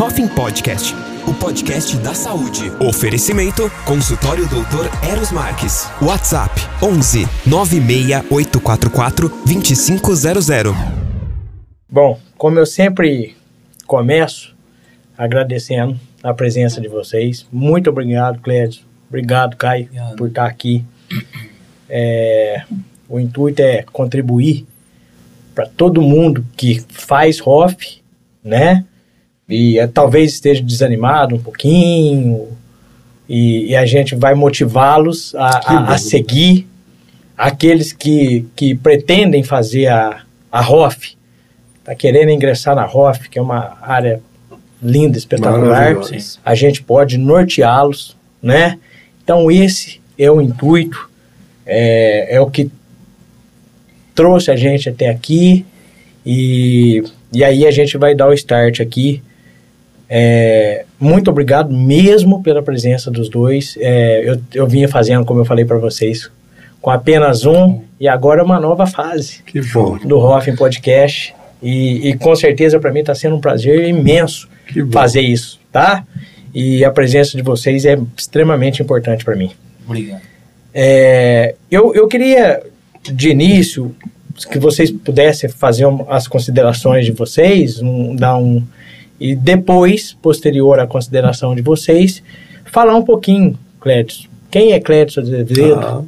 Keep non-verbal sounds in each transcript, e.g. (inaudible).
Hoffing Podcast, o podcast da saúde. Oferecimento: Consultório Doutor Eros Marques. WhatsApp: 11 96844 2500. Bom, como eu sempre começo agradecendo a presença de vocês. Muito obrigado, Clédio. Obrigado, Caio, obrigado. por estar aqui. É, o intuito é contribuir para todo mundo que faz ROF, né? E é, talvez esteja desanimado um pouquinho, e, e a gente vai motivá-los a, a, a, seguir aqueles que, que pretendem fazer a, a ROF, tá querendo ingressar na ROF, que é uma área linda, espetacular, a gente pode norteá-los, né? Então esse é o intuito, é, é o que trouxe a gente até aqui. E, e aí a gente vai dar o start aqui. É, muito obrigado mesmo pela presença dos dois. É, eu, eu vinha fazendo, como eu falei para vocês, com apenas um e agora uma nova fase do Hoffing Podcast. E, e com certeza para mim está sendo um prazer imenso fazer isso, tá? E a presença de vocês é extremamente importante para mim. Obrigado. É, eu, eu queria, de início, que vocês pudessem fazer as considerações de vocês, um, dar um. E depois, posterior à consideração de vocês, falar um pouquinho, Clédio. Quem é Clédio Azevedo? Ah.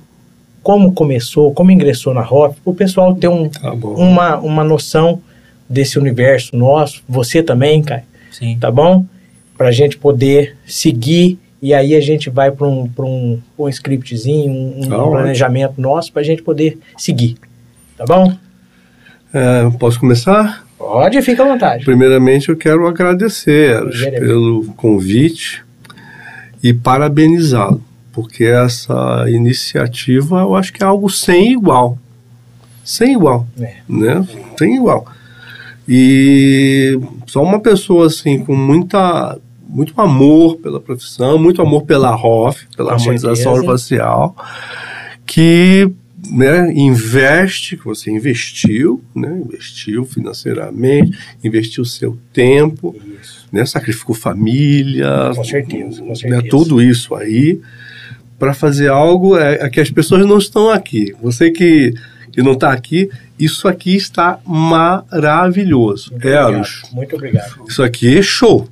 Como começou, como ingressou na ROP, para o pessoal ter um, tá uma, uma noção desse universo nosso. Você também, Caio. Sim. Tá bom? Para a gente poder seguir e aí a gente vai para um, um, um scriptzinho, um, um planejamento nosso para a gente poder seguir. Tá bom? É, posso começar? Pode, fica à vontade. Primeiramente, eu quero agradecer pelo convite e parabenizá-lo, porque essa iniciativa eu acho que é algo sem igual. Sem igual. É. Né? Sem igual. E só uma pessoa assim com muita muito amor pela profissão, muito amor pela ROF, pela harmonização certeza. facial, que né, investe, que você investiu, né, investiu financeiramente, investiu seu tempo, né, sacrificou família, com certeza, com né, certeza. Né, tudo isso aí para fazer algo é, é, que as pessoas não estão aqui. Você que, que não está aqui, isso aqui está maravilhoso. Muito Eros, obrigado. Muito obrigado. Isso aqui é show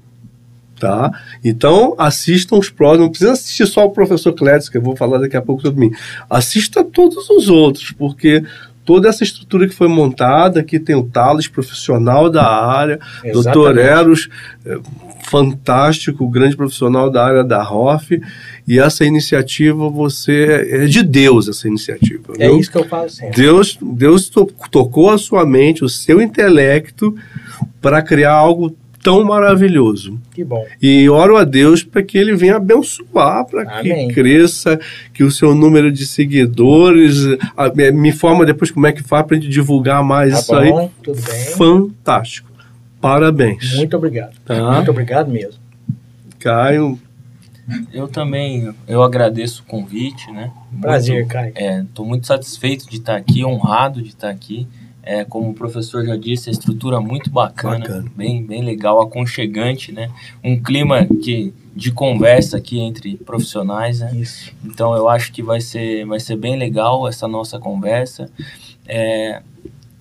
tá? Então, assistam os próximos, não precisa assistir só o professor Clétis, que eu vou falar daqui a pouco sobre mim. Assista todos os outros, porque toda essa estrutura que foi montada, aqui tem o Thales, profissional da área, doutor Eros, é, fantástico, grande profissional da área da ROF, e essa iniciativa, você, é de Deus essa iniciativa. É viu? isso que eu falo sempre. Deus, Deus to, tocou a sua mente, o seu intelecto, para criar algo tão maravilhoso. Que bom. E oro a Deus para que ele venha abençoar, para que cresça, que o seu número de seguidores. A, me informa depois como é que faz para a gente divulgar mais tá isso bom, aí. Tudo bem. Fantástico. Parabéns. Muito obrigado. Tá? Muito obrigado mesmo. Caio. Eu também, eu agradeço o convite, né? Prazer, muito, Caio. Estou é, muito satisfeito de estar aqui, honrado de estar aqui. É, como o professor já disse, a estrutura muito bacana, bacana, bem, bem legal, aconchegante, né? Um clima que, de conversa aqui entre profissionais, né? Isso. Então eu acho que vai ser, vai ser bem legal essa nossa conversa. É,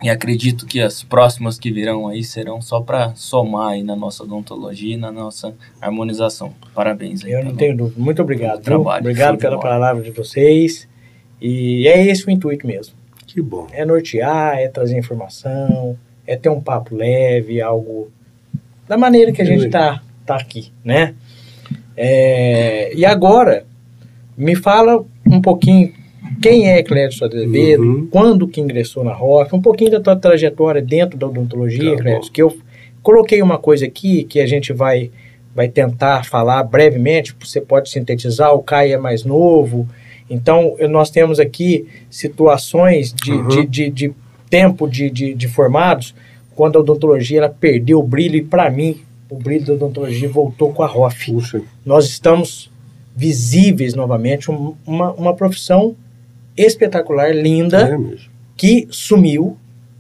e acredito que as próximas que virão aí serão só para somar aí na nossa odontologia e na nossa harmonização. Parabéns aí. Eu não tenho dúvida. Muito obrigado. Trabalho, obrigado pela palavra de vocês. E é esse o intuito mesmo. Que bom. É nortear, é trazer informação, é ter um papo leve, algo da maneira que a gente tá, tá aqui, né? É, e agora, me fala um pouquinho quem é Clédio Azevedo, uhum. quando que ingressou na ROF, um pouquinho da tua trajetória dentro da odontologia, tá Clédio, que eu coloquei uma coisa aqui que a gente vai, vai tentar falar brevemente, você pode sintetizar, o Caio é mais novo, então, nós temos aqui situações de, uhum. de, de, de, tempo de, de, de, formados, quando a odontologia ela perdeu o brilho, e para mim, o brilho da odontologia voltou com a ROF. Puxa. Nós estamos visíveis novamente, um, uma, uma profissão espetacular, linda, é que sumiu,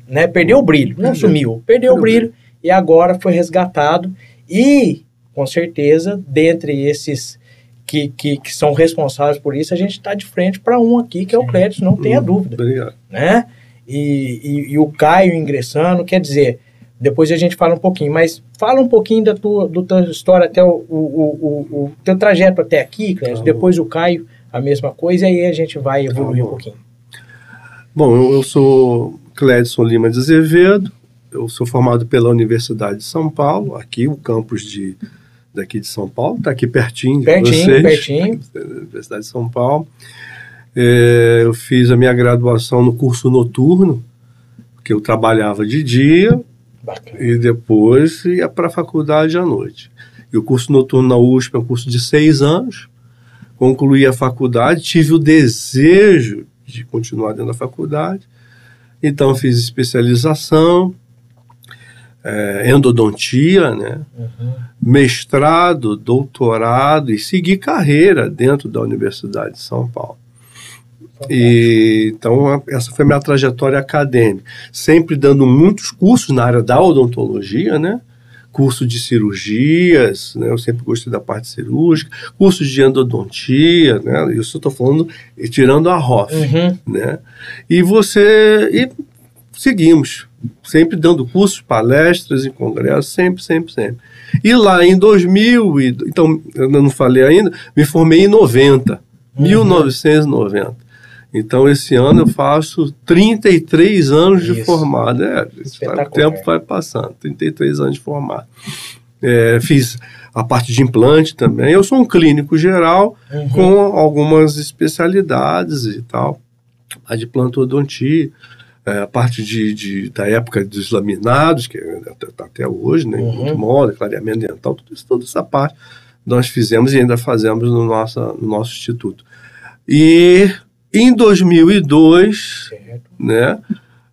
né? perdeu o brilho, não sumiu, perdeu, perdeu o brilho, brilho, e agora foi resgatado. E com certeza, dentre esses que, que, que são responsáveis por isso, a gente está de frente para um aqui, que é o Clédio, não tenha hum, dúvida. Obrigado. Né? E, e, e, o Caio ingressando, quer dizer, depois a gente fala um pouquinho, mas fala um pouquinho da tua, do tua história até o, o, o, o teu trajeto até aqui, Clédio, tá depois o Caio, a mesma coisa, e aí a gente vai evoluir tá um pouquinho. Bom, eu, eu sou Clédson Lima de Azevedo, eu sou formado pela Universidade de São Paulo, aqui o campus de, daqui de São Paulo, está aqui pertinho, pertinho vocês. Pertinho, Universidade de São Paulo. É, eu fiz a minha graduação no curso noturno, que eu trabalhava de dia Bacana. e depois ia para a faculdade à noite. E o curso noturno na USP é um curso de seis anos. Concluí a faculdade, tive o desejo de continuar dentro da faculdade. Então fiz especialização, é, endodontia, né? Uhum. mestrado, doutorado e segui carreira dentro da Universidade de São Paulo. E, então, essa foi minha trajetória acadêmica. Sempre dando muitos cursos na área da odontologia, né? Curso de cirurgias, né? Eu sempre gostei da parte cirúrgica. Cursos de endodontia, né? Isso eu estou falando tirando a ROF, uhum. né? E você... E seguimos sempre dando cursos, palestras em congressos, sempre, sempre, sempre. E lá em 2000, e, então, eu não falei ainda, me formei em 90, uhum. 1990. Então, esse ano eu faço 33 anos Isso. de formado. É, o tempo vai passando, 33 anos de formado. É, fiz a parte de implante também. Eu sou um clínico geral uhum. com algumas especialidades e tal. A de plantodontia, a parte de, de, da época dos laminados, que está até hoje, né, uhum. moda, clareamento dental, tudo isso, toda essa parte nós fizemos e ainda fazemos no nosso, no nosso instituto. E em 2002, né,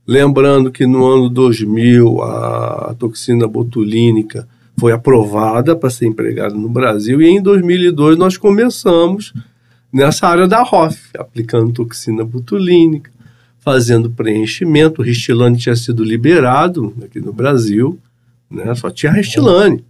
lembrando que no ano 2000 a toxina botulínica foi aprovada para ser empregada no Brasil e em 2002 nós começamos nessa área da ROF, aplicando toxina botulínica, fazendo preenchimento. O Ristilane tinha sido liberado aqui no Brasil, né? só tinha Ristilane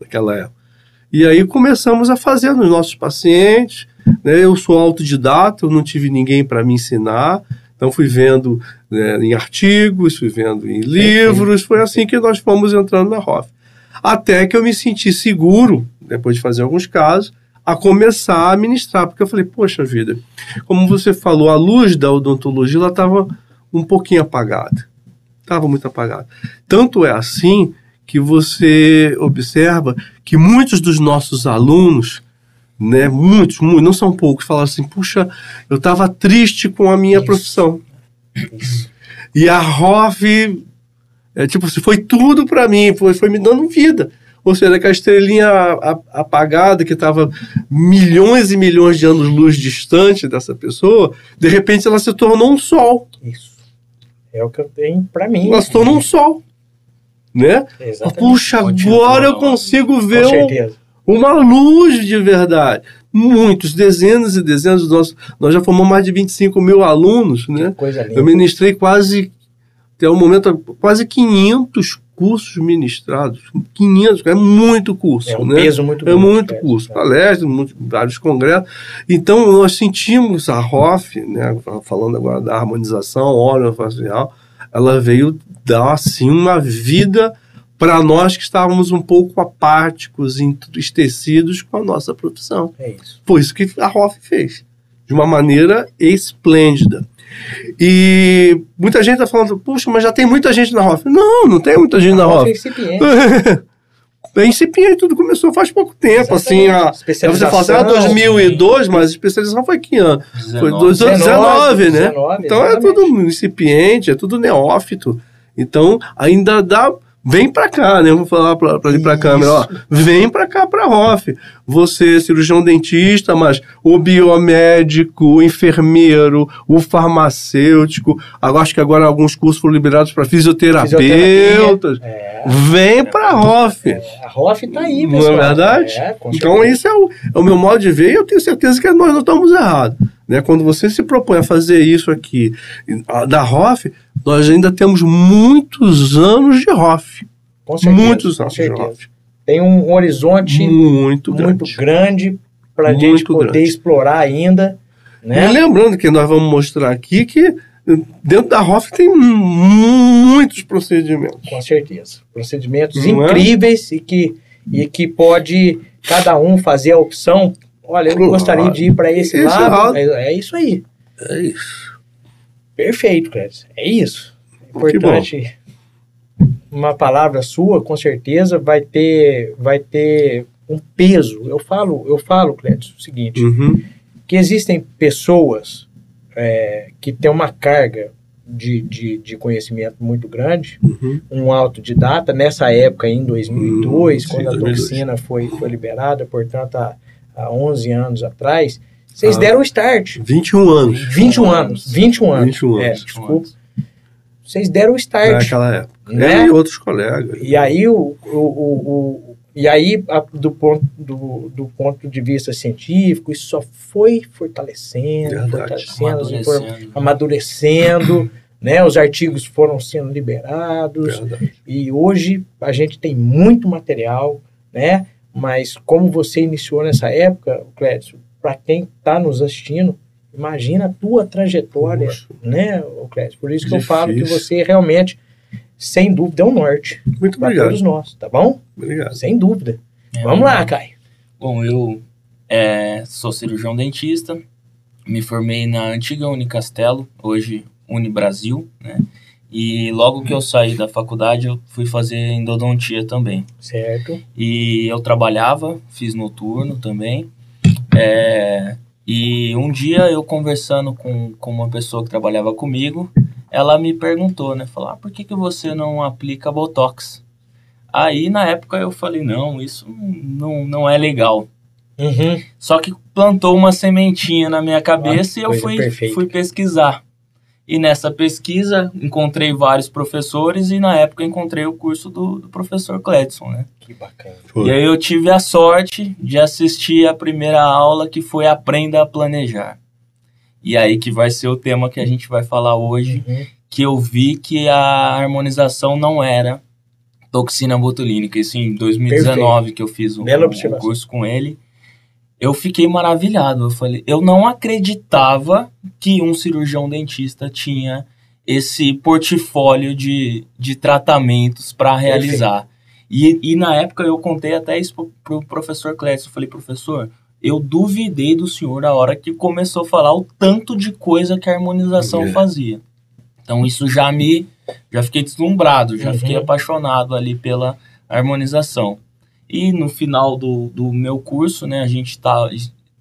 naquela época. E aí começamos a fazer nos nossos pacientes. Né? Eu sou autodidata, eu não tive ninguém para me ensinar. Então fui vendo né, em artigos, fui vendo em livros, foi assim que nós fomos entrando na ROF. Até que eu me senti seguro, depois de fazer alguns casos, a começar a ministrar, porque eu falei, poxa vida, como você falou, a luz da odontologia ela estava um pouquinho apagada, estava muito apagada. Tanto é assim que você observa que muitos dos nossos alunos, né, muitos, muitos, não são poucos, falaram assim, puxa, eu estava triste com a minha Isso. profissão. Isso. E a ROF, é, tipo, foi tudo para mim, foi, foi me dando vida. Ou seja, que a estrelinha apagada, que estava milhões e milhões de anos-luz distante dessa pessoa, de repente ela se tornou um sol. Isso. É o que eu tenho para mim. Ela se tornou um sol. Né? Exatamente. Puxa, agora eu consigo ver um, uma luz de verdade. Muitos, dezenas e dezenas de nós. Nós já formamos mais de 25 mil alunos, né? Que coisa linda. Eu ministrei quase, até o momento, quase 500 cursos ministrados, 500, é muito curso, é um né? peso muito É muito curso, é. palestras, muito, vários congressos. Então, nós sentimos a ROF, né, falando agora da harmonização órgão-facial, ela veio dar, assim, uma vida para nós que estávamos um pouco apáticos, entristecidos com a nossa profissão. É isso. Foi isso que a ROF fez, de uma maneira esplêndida. E muita gente está falando, puxa, mas já tem muita gente na ROF. Não, não tem muita gente a na ROF. É incipiente. (laughs) é incipiente, tudo começou faz pouco tempo, assim, Exatamente. assim, a, você fala assim, ah, 2002, mas a especialização foi que ano? 19. Foi 2019, né? 19, então é tudo incipiente, é tudo neófito. Então, ainda dá Vem para cá, né? Vou falar para ali para a câmera, ó. Vem para cá para ROF. Você, cirurgião dentista, mas o biomédico, o enfermeiro, o farmacêutico. Agora, acho que agora alguns cursos foram liberados para fisioterapeutas. É. Vem para a ROF. É. A ROF está aí, pessoal. Não é verdade? É, então, esse é o, é o meu modo de ver e eu tenho certeza que nós não estamos errados. Né? Quando você se propõe a fazer isso aqui da ROF, nós ainda temos muitos anos de ROF. Com certeza, muitos anos de ROF. tem um horizonte muito grande, muito grande para a gente poder grande. explorar ainda. Né? E lembrando que nós vamos mostrar aqui que dentro da ROF tem muitos procedimentos. Com certeza. Procedimentos Não é? incríveis é? e, que, e que pode cada um fazer a opção. Olha, eu gostaria de ir para esse, esse, lado. É, é, isso aí. É isso. Perfeito, Clédio. É isso. É importante. Uma palavra sua, com certeza, vai ter, vai ter um peso. Eu falo, eu falo, Clédio, o seguinte: uhum. que existem pessoas é, que têm uma carga de, de, de, conhecimento muito grande, uhum. um autodidata, nessa época, em 2002, uhum, quando sim, a toxina foi, foi liberada, portanto, há, há 11 anos atrás, vocês ah, deram o start. 21 anos. 21 anos. 21 anos. 21 anos. É, desculpa. Vocês deram o start. Naquela época. Né? E outros colegas. E aí, o, o, o, e aí do, ponto, do, do ponto de vista científico, isso só foi fortalecendo, Verdade. fortalecendo, amadurecendo, amadurecendo né? os artigos foram sendo liberados. Verdade. E hoje a gente tem muito material, né? Mas como você iniciou nessa época, Clédio, para quem está nos assistindo, imagina a tua trajetória, Nossa. né, Clécio? Por isso que Difícil. eu falo que você realmente, sem dúvida, é um norte. Muito obrigado. todos nós, tá bom? Obrigado. Sem dúvida. É, Vamos lá, Caio. Bom, eu é, sou cirurgião dentista, me formei na antiga Unicastelo, hoje Unibrasil, né? E logo que eu saí da faculdade, eu fui fazer endodontia também. Certo. E eu trabalhava, fiz noturno também. É, e um dia eu conversando com, com uma pessoa que trabalhava comigo, ela me perguntou, né? Falou, ah, por que, que você não aplica Botox? Aí na época eu falei, não, isso não, não é legal. Uhum. Só que plantou uma sementinha na minha cabeça ah, e eu fui, fui pesquisar. E nessa pesquisa encontrei vários professores e na época encontrei o curso do, do professor Cledson, né? Que bacana. E aí eu tive a sorte de assistir a primeira aula que foi Aprenda a Planejar. E aí que vai ser o tema que a gente vai falar hoje, uhum. que eu vi que a harmonização não era toxina botulínica. Isso em 2019 Perfeito. que eu fiz um, um curso com ele eu fiquei maravilhado. Eu falei, eu não acreditava que um cirurgião dentista tinha esse portfólio de, de tratamentos para realizar. E, e na época eu contei até isso pro, pro professor Clécio. Eu falei, professor, eu duvidei do senhor a hora que começou a falar o tanto de coisa que a harmonização é. fazia. Então isso já me já fiquei deslumbrado, já uhum. fiquei apaixonado ali pela harmonização. E no final do, do meu curso, né, a gente tá,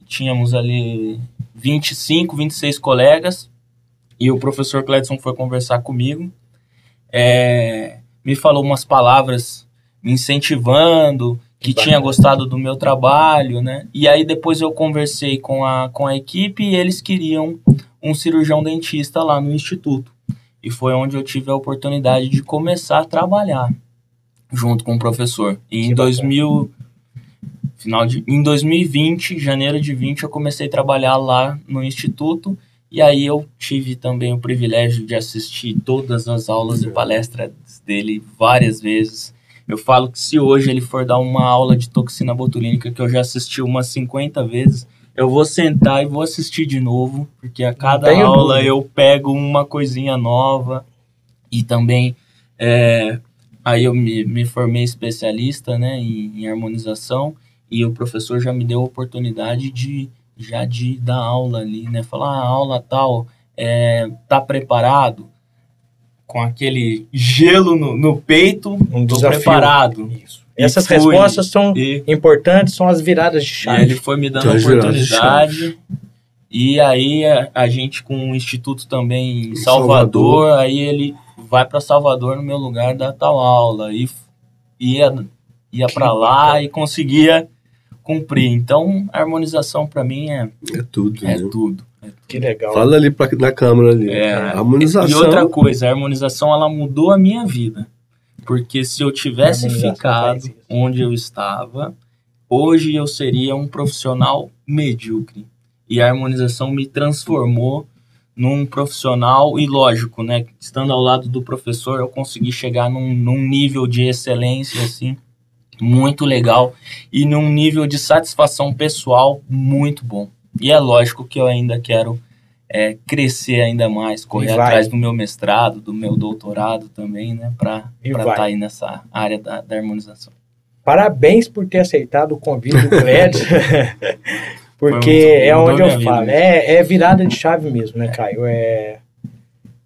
tínhamos ali 25, 26 colegas, e o professor Cledson foi conversar comigo, é, me falou umas palavras me incentivando, que tinha gostado do meu trabalho, né? E aí depois eu conversei com a, com a equipe e eles queriam um cirurgião dentista lá no instituto. E foi onde eu tive a oportunidade de começar a trabalhar junto com o professor. E que em 2000 final de em 2020, janeiro de 20, eu comecei a trabalhar lá no instituto. E aí eu tive também o privilégio de assistir todas as aulas e palestras dele várias vezes. Eu falo que se hoje ele for dar uma aula de toxina botulínica que eu já assisti umas 50 vezes, eu vou sentar e vou assistir de novo, porque a cada aula eu pego uma coisinha nova. E também é, Aí eu me, me formei especialista né, em, em, harmonização e o professor já me deu a oportunidade de já de dar aula ali, né? Falar, ah, aula tal, é, tá preparado? Com aquele gelo no, no peito, um tô desafio. preparado. Isso. Essas fui, respostas são e, importantes, são as viradas de chave. ele foi me dando a oportunidade. E aí a, a, gente com o instituto também em Salvador, Salvador, aí ele vai para Salvador no meu lugar dar tal aula e ia ia para lá e conseguia cumprir. Então, a harmonização para mim é é tudo, é, né? tudo, é tudo. Que legal. Fala ali pra, na câmera ali. É, a harmonização. E outra coisa, a harmonização ela mudou a minha vida. Porque se eu tivesse ficado onde eu estava, hoje eu seria um profissional medíocre. E a harmonização me transformou num profissional e lógico, né, estando ao lado do professor, eu consegui chegar num, num nível de excelência assim muito legal e num nível de satisfação pessoal muito bom. E é lógico que eu ainda quero é, crescer ainda mais, correr atrás do meu mestrado, do meu doutorado também, né, para estar tá aí nessa área da, da, harmonização. Parabéns por ter aceitado o convite do Clédio, (laughs) porque é onde eu falo, é, é virada de chave mesmo, né, Caio? É,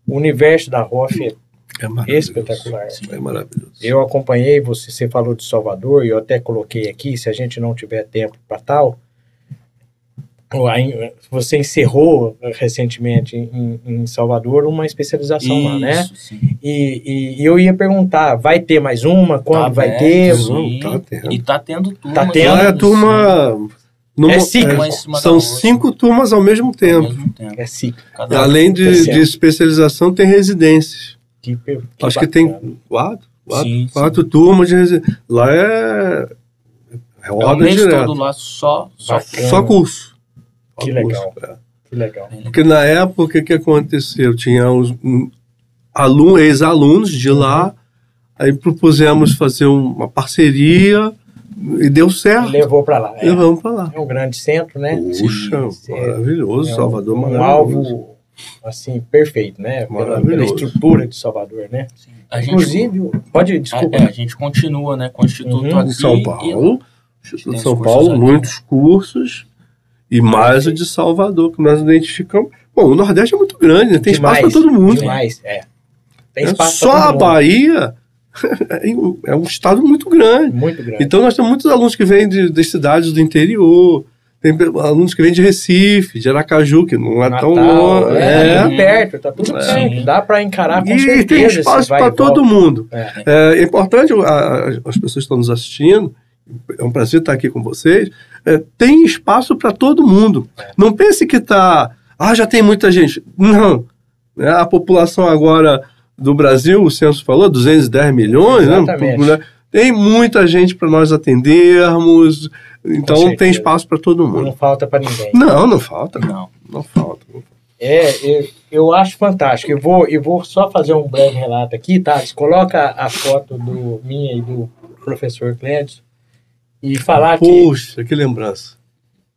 o universo da ROF é é espetacular. Sim, é maravilhoso. Eu acompanhei, você, você falou de Salvador, e eu até coloquei aqui, se a gente não tiver tempo para tal, você encerrou recentemente em, em Salvador uma especialização Isso, lá, né? E, e, e, eu ia perguntar, vai ter mais uma? Quando tá vai ter? Sim. Tá tendo. E tá tendo turma. Tá tendo. é turma... Numa, é ciclo. É, são cinco turmas ao mesmo tempo. Ao mesmo tempo. É ciclo. Além de, de especialização, tem residências. Que, que Acho bacana. que tem quatro, quatro, sim, quatro sim. turmas de residência. Lá é, é roda é direto. todo lá só, só, só curso. Que só legal. Curso, é. Que legal. Porque na época, o que, aconteceu? Tinha os um, alunos, ex-alunos de lá, aí propusemos fazer uma parceria e deu certo. Levou para lá. É. Levamos para lá. É um grande centro, né? Puxa, Sim, maravilhoso. É um, Salvador um maravilhoso. alvo assim, perfeito, né? Pela, pela estrutura de Salvador, né? Sim. Inclusive, gente, pode, desculpa. A, é, a, gente continua, né, com o Instituto uhum. aqui. Em São Paulo, Instituto de São Paulo, aqui, muitos né? cursos, e mais o de Salvador, que nós identificamos. Bom, o Nordeste é muito grande, né? tem demais, espaço para todo mundo. Demais, é. Tem é espaço Só a Bahia (laughs) é um estado muito grande. Muito grande. Então nós temos muitos alunos que vêm de, de cidades do interior, tem alunos que vêm de Recife, de Aracaju, que não é Natal, tão longe. É, é, tá tudo perto, tá tudo é. perto. Dá para encarar com e certeza. E tem espaço para todo mundo. É. é, é importante, a, as pessoas que estão nos assistindo, é um prazer estar aqui com vocês, é, tem espaço para todo mundo. É. Não pense que está, ah, já tem muita gente. Não. É, a população agora do Brasil, o censo falou, 210 milhões, né? Exatamente. né? Tem muita gente para nós atendermos, então tem espaço para todo mundo. Não falta para ninguém. Não, não falta. Não, não falta. É, eu, eu acho fantástico. Eu vou, eu vou só fazer um breve relato aqui, tá? Coloca a foto do minha e do professor Clédio e falar Poxa, que. Puxa, que lembrança.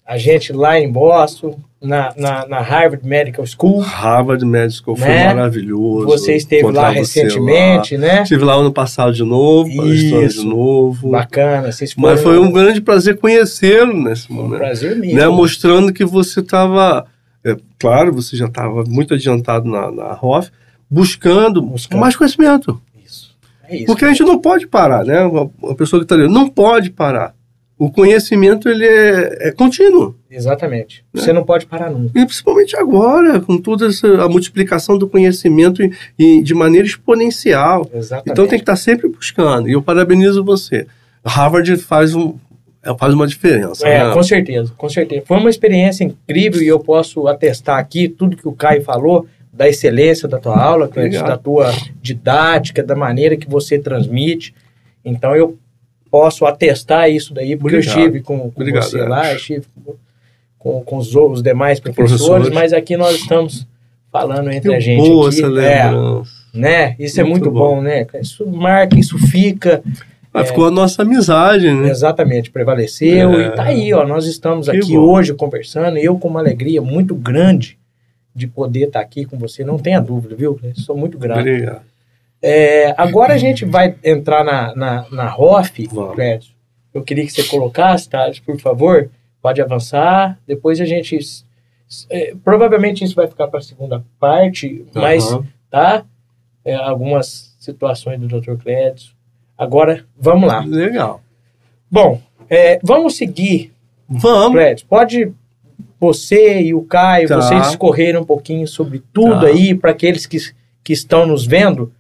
A gente lá em Boston, na, na, na, Harvard Medical School. Harvard Medical School né? foi maravilhoso. Você esteve lá recentemente, lá. né? Estive lá ano passado de novo, Isso. de novo. Bacana. Vocês Mas foi um grande prazer conhecê-lo nesse momento. Um prazer mesmo. Né? Mostrando que você estava, é, claro, você já estava muito adiantado na, na ROF, buscando, buscando, mais conhecimento. Isso. É isso. Porque a gente não pode parar, né? A pessoa que está ali não pode parar o conhecimento ele é, é contínuo. Exatamente. Né? Você não pode parar nunca. E principalmente agora, com toda essa, a multiplicação do conhecimento e, e de maneira exponencial. Exatamente. Então tem que estar sempre buscando. E eu parabenizo você. Harvard faz um, é, faz uma diferença. É, né? com certeza, com certeza. Foi uma experiência incrível e eu posso atestar aqui tudo que o Caio falou da excelência da tua aula, da tua didática, da maneira que você transmite. Então eu posso atestar isso daí, porque Obrigado. eu estive com, com Obrigado, você é. lá, estive com, com, com os, os, demais professores, professores, mas aqui nós estamos falando entre que a gente. Boa aqui, é, né? Isso é muito é muito bom. bom, né? Isso marca, isso fica. Mas é, ficou a nossa amizade, né? Exatamente, prevaleceu. É. E tá aí, ó. Nós estamos que aqui bom. hoje conversando, eu com uma alegria muito grande de poder estar aqui com você. Não tenha dúvida, viu? sou muito grato. Obrigado. É, agora a gente vai entrar na, na, na ROF, Fred. Eu queria que você colocasse, tá? Por favor, pode avançar. Depois a gente. É, provavelmente isso vai ficar para a segunda parte, mas, uhum. tá? É, algumas situações do Dr. Clédio. Agora, vamos lá. Legal. Bom, é, vamos seguir. Vamos. Clédio, pode você e o Caio, tá. vocês escorrerem um pouquinho sobre tudo tá. aí, para aqueles que, que estão nos vendo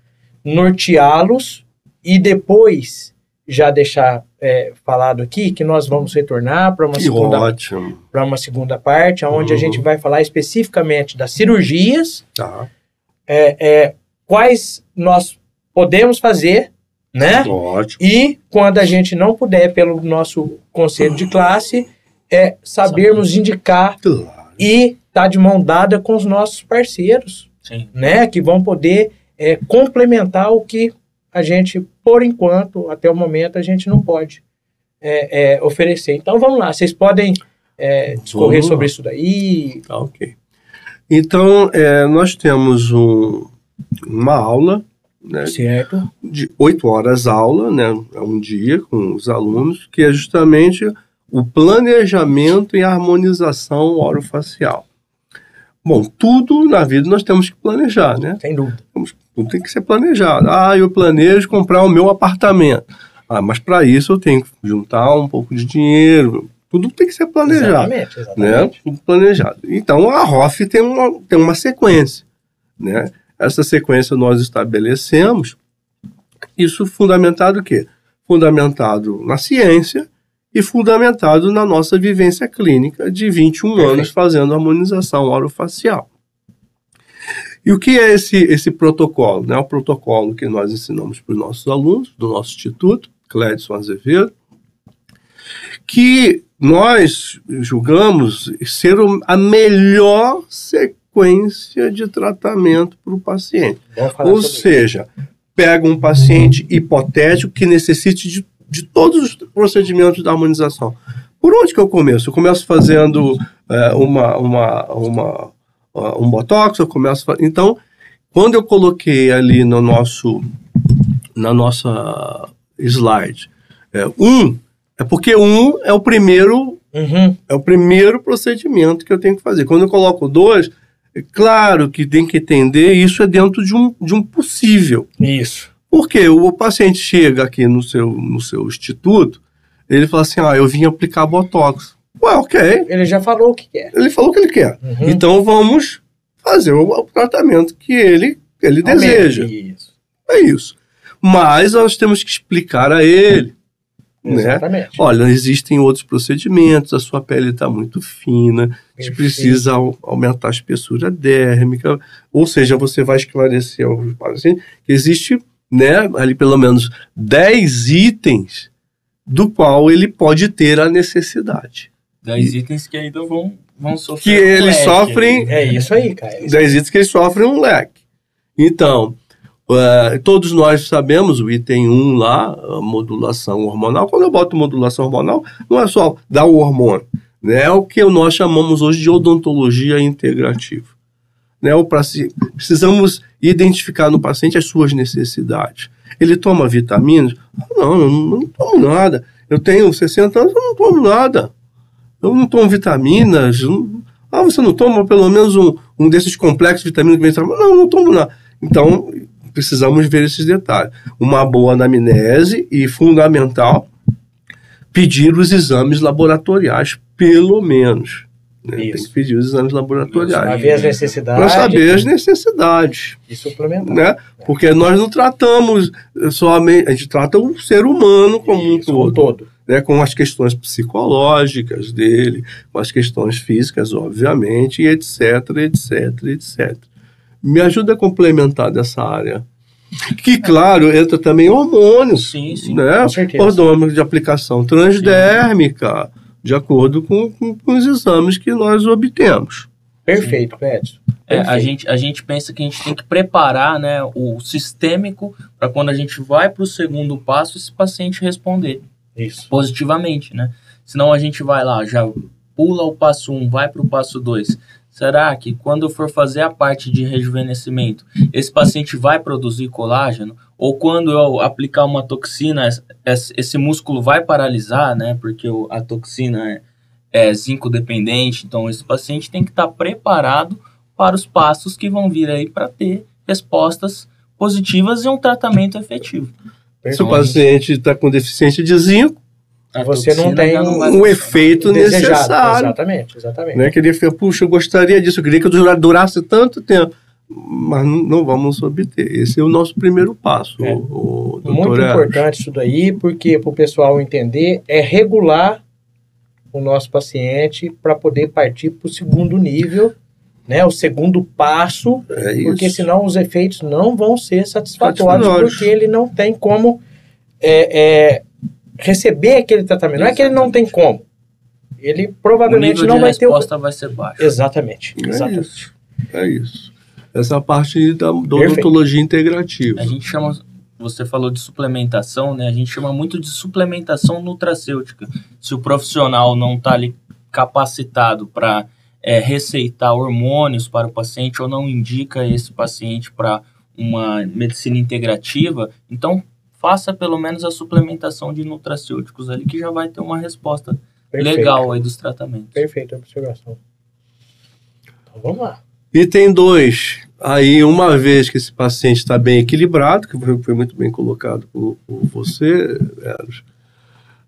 norteá-los e depois já deixar é, falado aqui que nós vamos retornar para uma que segunda para uma segunda parte, onde uhum. a gente vai falar especificamente das cirurgias, tá. é, é, quais nós podemos fazer, né? Ótimo. E quando a gente não puder, pelo nosso conselho de classe, é sabermos indicar claro. e estar tá de mão dada com os nossos parceiros, Sim. né? Que vão poder é, complementar o que a gente, por enquanto, até o momento, a gente não pode é, é, oferecer. Então vamos lá, vocês podem é, discorrer sobre isso daí. Tá, ok. Então, é, nós temos um, uma aula né, certo. de oito horas aula, né, um dia com os alunos, que é justamente o planejamento e harmonização orofacial. Bom, tudo na vida nós temos que planejar, né? Sem dúvida. Tudo tem que ser planejado. Ah, eu planejo comprar o meu apartamento. Ah, mas para isso eu tenho que juntar um pouco de dinheiro. Tudo tem que ser planejado. Exatamente, né? exatamente. Né? Tudo planejado. Então a ROF tem uma, tem uma sequência. Né? Essa sequência nós estabelecemos. Isso fundamentado o quê? Fundamentado na ciência e fundamentado na nossa vivência clínica de 21 Perfeito. anos fazendo harmonização orofacial. E o que é esse, esse protocolo? Né? O protocolo que nós ensinamos para os nossos alunos do nosso instituto, Clédson Azevedo, que nós julgamos ser a melhor sequência de tratamento para o paciente. Ou seja, isso. pega um paciente hipotético que necessite de, de todos os procedimentos da harmonização. Por onde que eu começo? Eu começo fazendo é, uma, uma, uma, um botox, eu começo. Então, quando eu coloquei ali no nosso, na nossa slide. É, um, é porque um é o primeiro uhum. é o primeiro procedimento que eu tenho que fazer. Quando eu coloco dois, é claro que tem que entender isso é dentro de um, de um possível. Isso. Porque o paciente chega aqui no seu, no seu instituto, ele fala assim, ah, eu vim aplicar Botox. Ué, ok. Ele já falou o que quer. Ele falou o que ele quer. Uhum. Então vamos fazer o, o, tratamento que ele, ele deseja. Isso. É isso. Mas nós temos que explicar a ele. Né? Exatamente. Olha, existem outros procedimentos, a sua pele está muito fina, a gente precisa aumentar a espessura dérmica, ou seja, você vai esclarecer ao paciente que existe né, ali pelo menos 10 itens do qual ele pode ter a necessidade. 10 itens que ainda vão, vão sofrer. Que um eles leque. sofrem. É isso aí, cara. 10 é itens que eles sofrem um leque. Então, Uh, todos nós sabemos, o item 1 lá, a modulação hormonal. Quando eu boto modulação hormonal, não é só dar o hormônio, né? é o que nós chamamos hoje de odontologia integrativa. Né? O precisamos identificar no paciente as suas necessidades. Ele toma vitaminas? Não, eu não, não tomo nada. Eu tenho 60 anos, eu não tomo nada. Eu não tomo vitaminas. Não... Ah, você não toma pelo menos um, um desses complexos de vitaminas que vem Não, não tomo nada. Então, precisamos ver esses detalhes. Uma boa anamnese e, fundamental, pedir os exames laboratoriais, pelo menos. Né? Tem que pedir os exames laboratoriais. Para saber as necessidades. Para saber as necessidades. E suplementar. Né? Porque nós não tratamos somente, a gente trata o ser humano como Isso, um todo. todo. Né, com as questões psicológicas dele, com as questões físicas, obviamente, e etc, etc, etc me ajuda a complementar dessa área. Que, claro, entra também hormônios. Sim, sim. Né? Hormônios de aplicação transdérmica, sim. de acordo com, com, com, os exames que nós obtemos. Perfeito, Edson. É, a, gente, a gente pensa que a gente tem que preparar né, o sistêmico para quando a gente vai para o segundo passo, esse paciente responder Isso. positivamente. Né? Senão a gente vai lá, já pula o passo 1, um, vai para o passo 2 Será que quando eu for fazer a parte de rejuvenescimento, esse paciente vai produzir colágeno? Ou quando eu aplicar uma toxina, esse músculo vai paralisar, né? Porque a toxina é, é zinco dependente. Então, esse paciente tem que estar preparado para os passos que vão vir aí para ter respostas positivas e um tratamento efetivo. Se o paciente está com deficiência de zinco, a você não tem um, um efeito desejado. necessário. Exatamente, exatamente. Né? Que ele fala, puxa, eu gostaria disso, eu queria que eu durasse tanto tempo. Mas não vamos obter. Esse é o nosso primeiro passo. É. O, o Muito importante isso daí, porque para o pessoal entender, é regular o nosso paciente para poder partir para o segundo nível, né, o segundo passo, é porque senão os efeitos não vão ser satisfatórios, porque ele não tem como é, é, receber aquele tratamento. Não é que ele não tem como. Ele provavelmente não vai ter. A resposta vai ser baixa. Exatamente. É exatamente. Isso. É isso. Essa parte da odontologia integrativa. A gente chama você falou de suplementação, né? A gente chama muito de suplementação nutracêutica. Se o profissional não está ali capacitado para é, receitar hormônios para o paciente ou não indica esse paciente para uma medicina integrativa, então faça pelo menos a suplementação de nutracêuticos ali que já vai ter uma resposta Perfeito. legal aí dos tratamentos. Perfeita observação. Então vamos lá. Item 2. Aí, uma vez que esse paciente está bem equilibrado, que foi, muito bem colocado por, por você, Eros,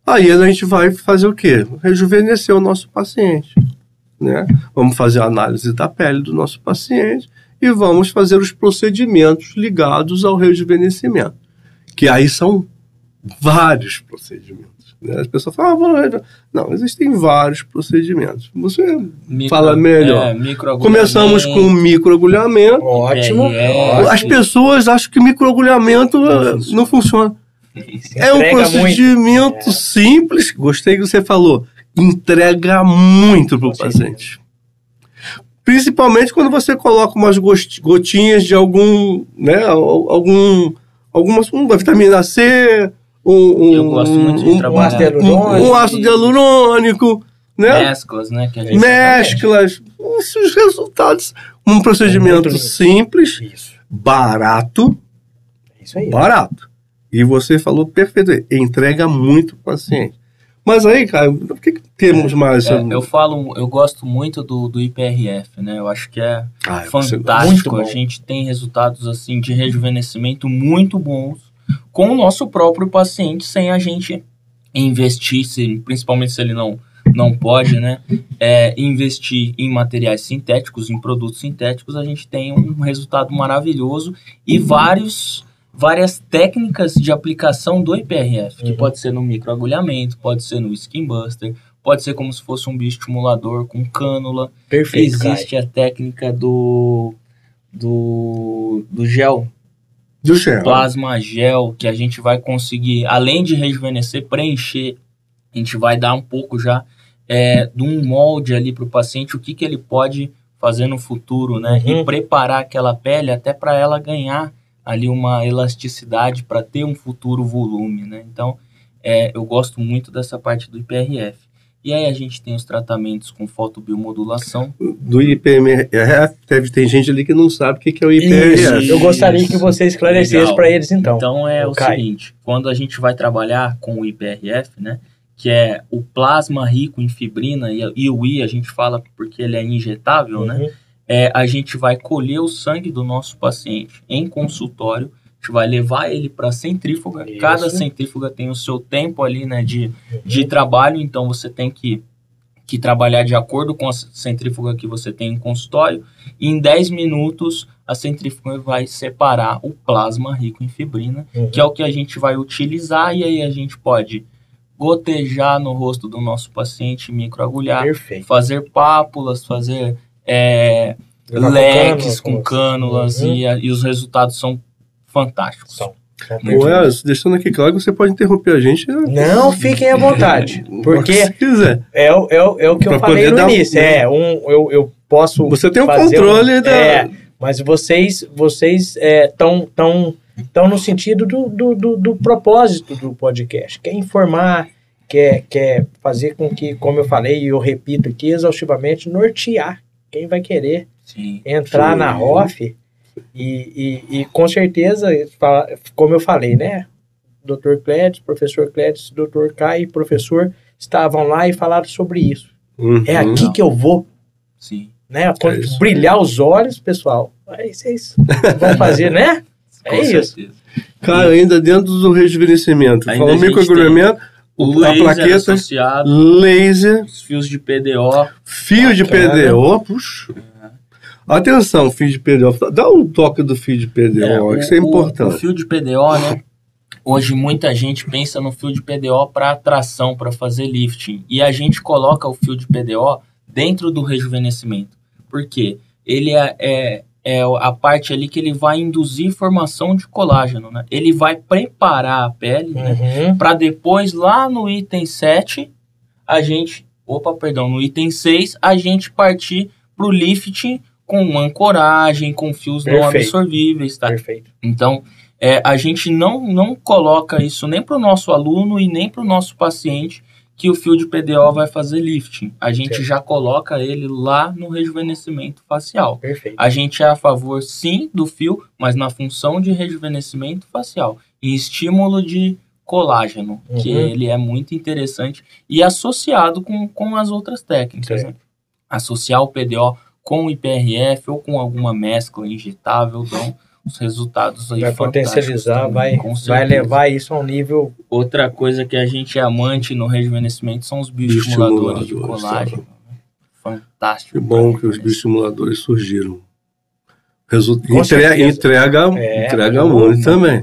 aí a gente vai fazer o quê? Rejuvenescer o nosso paciente. Né? Vamos fazer a análise da pele do nosso paciente e vamos fazer os procedimentos ligados ao rejuvenescimento, que aí são vários procedimentos. Né? As pessoas falam, ah, não, existem vários procedimentos. Você micro, fala melhor. É, Começamos com microagulhamento. Ótimo. As pessoas acham que microagulhamento não, não funciona. (laughs) É um procedimento muito. simples, gostei que você falou, entrega muito para o paciente. Principalmente quando você coloca umas gotinhas de algum, né, algum, algumas, uma vitamina C, um, eu gosto muito de um, trabalhar um, um ácido hialurônico, né? Mesclas, né? Que a gente Mesclas. Os resultados. Um procedimento é simples, Isso. barato. Isso aí. Barato. E você falou perfeito. Entrega muito paciente. Mas aí, cara, o que, que temos é, mais? É, eu falo, eu gosto muito do, do IPRF, né? Eu acho que é ah, fantástico. A gente tem resultados assim de rejuvenescimento muito bons com o nosso próprio paciente sem a gente investir, se, principalmente se ele não, não pode, né? É, investir em materiais sintéticos, em produtos sintéticos, a gente tem um resultado maravilhoso e vários várias técnicas de aplicação do IPRF, que uhum. pode ser no microagulhamento, pode ser no skin buster, pode ser como se fosse um bioestimulador com cânula. Perfeito. Existe a técnica do, do, do gel do gel. Plasma gel, que a gente vai conseguir, além de rejuvenescer, preencher, a gente vai dar um pouco já é, de um molde ali para o paciente, o que, que ele pode fazer no futuro, né? Uhum. E preparar aquela pele até para ela ganhar ali uma elasticidade para ter um futuro volume, né? Então, é, eu gosto muito dessa parte do IPRF. E aí a gente tem os tratamentos com fotobiomodulação. Do IPMRF, deve ter gente ali que não sabe o que é o IPMRF. Eu gostaria que você esclarecesse para eles então. Então é o, o seguinte, quando a gente vai trabalhar com o IPRF, né, que é o plasma rico em fibrina, e, o I a gente fala porque ele é injetável, né, uhum. né, é, a gente vai colher o sangue do nosso paciente em consultório, gente vai levar ele para centrífuga. Isso. Cada centrífuga tem o seu tempo ali, né, de, uhum. de trabalho, então você tem que, que trabalhar de acordo com a centrífuga que você tem em consultório. E em 10 minutos, a centrífuga vai separar o plasma rico em fibrina, uhum. que é o que a gente vai utilizar, e aí a gente pode gotejar no rosto do nosso paciente, microagulhar, Perfeito. fazer pápulas, fazer é, leques com cânulas, uhum. e, e os resultados são fantásticos. São. Ué, deixando aqui claro que você pode interromper a gente. Né? Não, fiquem à vontade. (laughs) Porque é, é, é, é o que pra eu falei no início. É, um, eu, eu posso. Você tem o um controle um, da. É, mas vocês vocês estão é, tão, tão no sentido do, do, do, do, propósito do podcast. Quer informar, quer, quer fazer com que, como eu falei e eu repito aqui exaustivamente, nortear quem vai querer Sim. entrar Sim. na ROF e, e, e, com certeza, como eu falei, né? Dr. Clédes, professor Clédes, Dr. Kai, professor, estavam lá e falaram sobre isso. Uhum. É aqui que eu vou. Sim. Né? Quando é brilhar os olhos, pessoal. Aí vocês vão fazer, né? (laughs) é isso. Cara, ainda dentro do rejuvenescimento, falou microagulhamento, o a plaqueta, associado, laser, os fios de PDO, fio de PDO, puxa. Atenção, fio de PDO. Dá um toque do fio de PDO, é, o, isso é importante. O, o fio de PDO, né? Hoje muita gente pensa no fio de PDO para tração, para fazer lifting. E a gente coloca o fio de PDO dentro do rejuvenescimento. Por quê? Ele é, é, é a parte ali que ele vai induzir formação de colágeno, né? Ele vai preparar a pele, né? uhum. né? Para depois, lá no item 7, a gente... Opa, perdão, no item 6, a gente partir para o lifting com ancoragem, com fios Perfeito. não absorvíveis, tá? Perfeito. Então, é, a gente não, não coloca isso nem para o nosso aluno e nem para o nosso paciente que o fio de PDO vai fazer lifting. A gente certo. já coloca ele lá no rejuvenescimento facial. Perfeito. A gente é a favor, sim, do fio, mas na função de rejuvenescimento facial e estímulo de colágeno, uhum. que ele é muito interessante e associado com, com as outras técnicas. Né? Associar o PDO com o IPRF ou com alguma mescla injetável, então os resultados aí vai potencializar, vai, vai levar isso a um nível. Outra coisa que a gente é amante no rejuvenescimento são os bioestimuladores de colágeno. Fantástico. Que bom que os bioestimuladores surgiram. Resulta, entrega, entrega, é, entrega muito, muito também.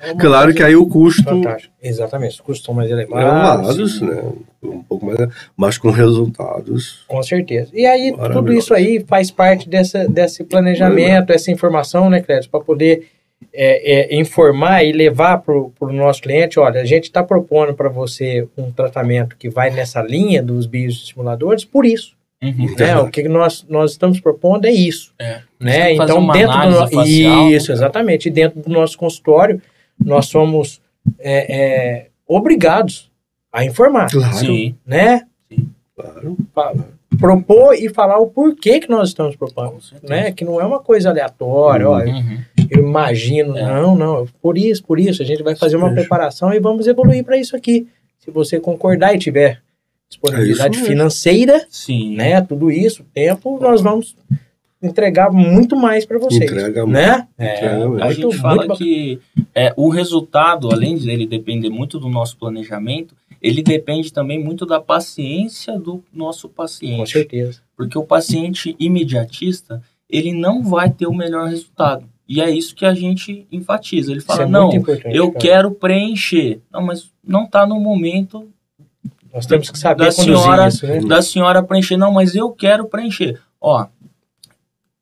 É claro que aí o custo. Fantástico. Exatamente, os custos são mais elevados. Elevados, né? Um pouco mais. Mas com resultados. Com certeza. E aí, tudo isso aí faz parte dessa, desse planejamento, essa informação, né, Clédio, para poder é, é, informar e levar para o nosso cliente: olha, a gente está propondo para você um tratamento que vai nessa linha dos bioestimuladores por isso. Uhum. Né? O que nós, nós estamos propondo é isso. É. Né? Então, dentro do no... facial, Isso, né? exatamente. E dentro do nosso consultório, nós somos é, é, obrigados a informar. Claro. Sim. Né? Sim. Claro. propor e falar o porquê que nós estamos propondo. Né? Que não é uma coisa aleatória, uhum. ó, eu, imagino, é. não, não, por isso, por isso, a gente vai fazer uma preparação e vamos evoluir para isso aqui. Se você concordar e tiver disponibilidade é financeira, Sim. né, tudo isso, tempo, nós vamos entregar muito mais para vocês. Entrega né? É, Entrega a gente fala que é, o resultado, além de ele depender muito do nosso planejamento, ele depende também muito da paciência do nosso paciente. Com certeza. Porque o paciente imediatista, ele não vai ter o melhor resultado. E é isso que a gente enfatiza. Ele fala, é não, eu cara. quero preencher. Não, mas não está no momento nós temos que saber da senhora, isso, né? Da senhora preencher. Não, mas eu quero preencher. Ó,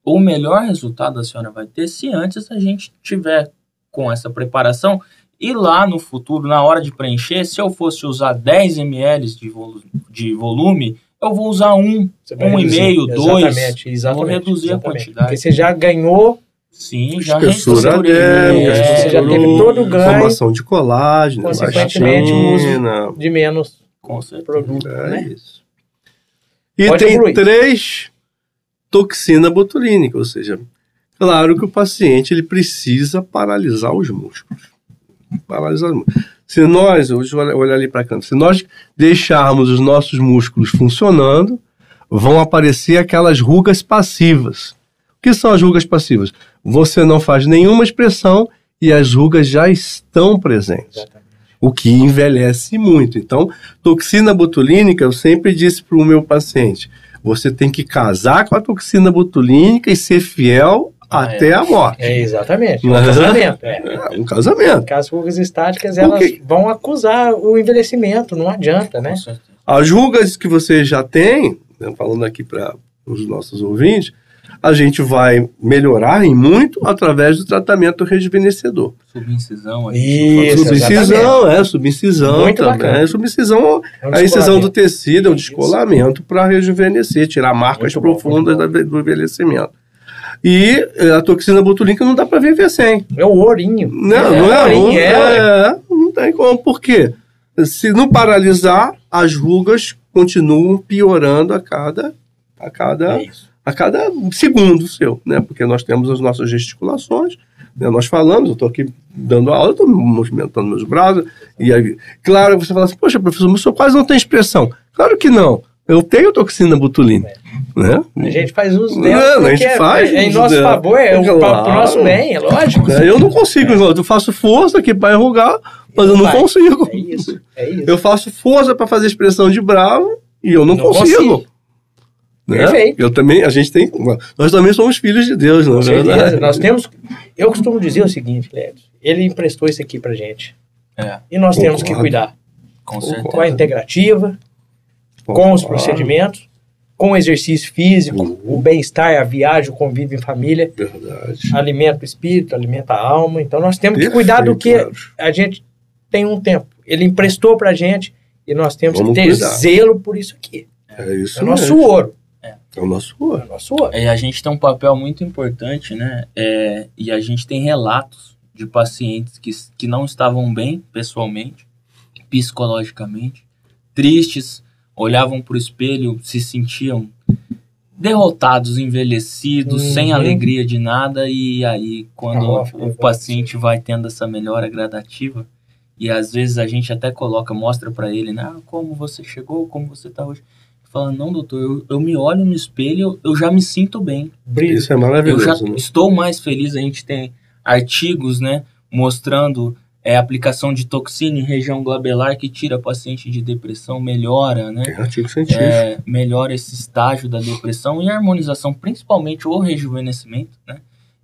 o melhor resultado a senhora vai ter se antes a gente tiver com essa preparação e lá no futuro, na hora de preencher, se eu fosse usar 10 ml de, volu de volume, eu vou usar um, um e meio, dois. Exatamente, exatamente. Vou reduzir exatamente. a quantidade. Porque você já ganhou. Sim, já espessura dela, é, você já teve todo o ganho. Formação de colágeno, consequentemente de menos produto. É né? isso. E Pode tem evoluir. três toxina botulínica, ou seja, claro que o paciente ele precisa paralisar os músculos. Paralisar os músculos. Se nós, hoje olhar ali para cá, se nós deixarmos os nossos músculos funcionando, vão aparecer aquelas rugas passivas. O que são as rugas passivas? Você não faz nenhuma expressão e as rugas já estão presentes. Exatamente. O que envelhece muito. Então, toxina botulínica, eu sempre disse para o meu paciente: você tem que casar com a toxina botulínica e ser fiel ah, até é. a morte. É, exatamente. Um casamento. É. é. um casamento. As rugas estáticas, elas Porque... vão acusar o envelhecimento, não adianta, né? As rugas que você já tem, né, falando aqui para os nossos ouvintes, a gente vai melhorar em muito através do tratamento rejuvenescedor. Subincisão. Isso, subincisão, é, subincisão muito também. Bacana. Subincisão, é um a incisão do tecido, é um descolamento para rejuvenescer, tirar marcas muito profundas bom, do envelhecimento. E eh, a toxina botulínica não dá para viver sem. É o ourinho. Não, é, não é, ourinho, é, é, não tem como. Por quê? Se não paralisar, as rugas continuam piorando a cada, a cada é a cada segundo seu, né? Porque nós temos as nossas gesticulações, né? nós falamos, eu estou aqui dando aula, estou movimentando meus braços, e aí, claro, você fala assim, poxa, professor, mas o senhor quase não tem expressão. Claro que não. Eu tenho toxina botulínica. É. Né? A gente faz uso dela. Não, a gente é, faz. É, em nosso dela. favor, é claro. o nosso bem, é lógico. É, eu não consigo, é. eu faço força aqui para enrugar, mas eu não vai. consigo. É isso, é isso. Eu faço força para fazer expressão de bravo e eu não, não consigo. consigo. Né? Perfeito. Eu também, a gente tem. Nós também somos filhos de Deus, não é Nós temos. Eu costumo dizer o seguinte, Clédio. Ele emprestou isso aqui pra gente. É. E nós Concordo. temos que cuidar. Com, certeza. com a integrativa, Concordo. com os procedimentos, com o exercício físico, uhum. o bem-estar, a viagem, o convívio em família. Verdade. Alimenta o espírito, alimenta a alma. Então nós temos Perfeito, que cuidar do que a gente tem um tempo. Ele emprestou pra gente e nós temos Vamos que ter cuidar. zelo por isso aqui. É isso. É o nosso ouro. É o nosso ouro. É o nosso ouro. É, a gente tem um papel muito importante, né? É, e a gente tem relatos de pacientes que, que não estavam bem pessoalmente, psicologicamente, tristes, olhavam para o espelho, se sentiam derrotados, envelhecidos, uhum. sem alegria de nada, e aí quando ah, o, o paciente vai tendo essa melhora gradativa, e às vezes a gente até coloca, mostra para ele, né, ah, como você chegou, como você está hoje. Fala, não, doutor, eu, eu, me olho no espelho, eu já me sinto bem. Isso é maravilhoso. Eu já né? estou mais feliz. A gente tem artigos, né, mostrando é, aplicação de toxina em região glabelar que tira paciente de depressão, melhora, né? Tem artigo científico. É, melhora esse estágio da depressão e a harmonização, principalmente o rejuvenescimento, né?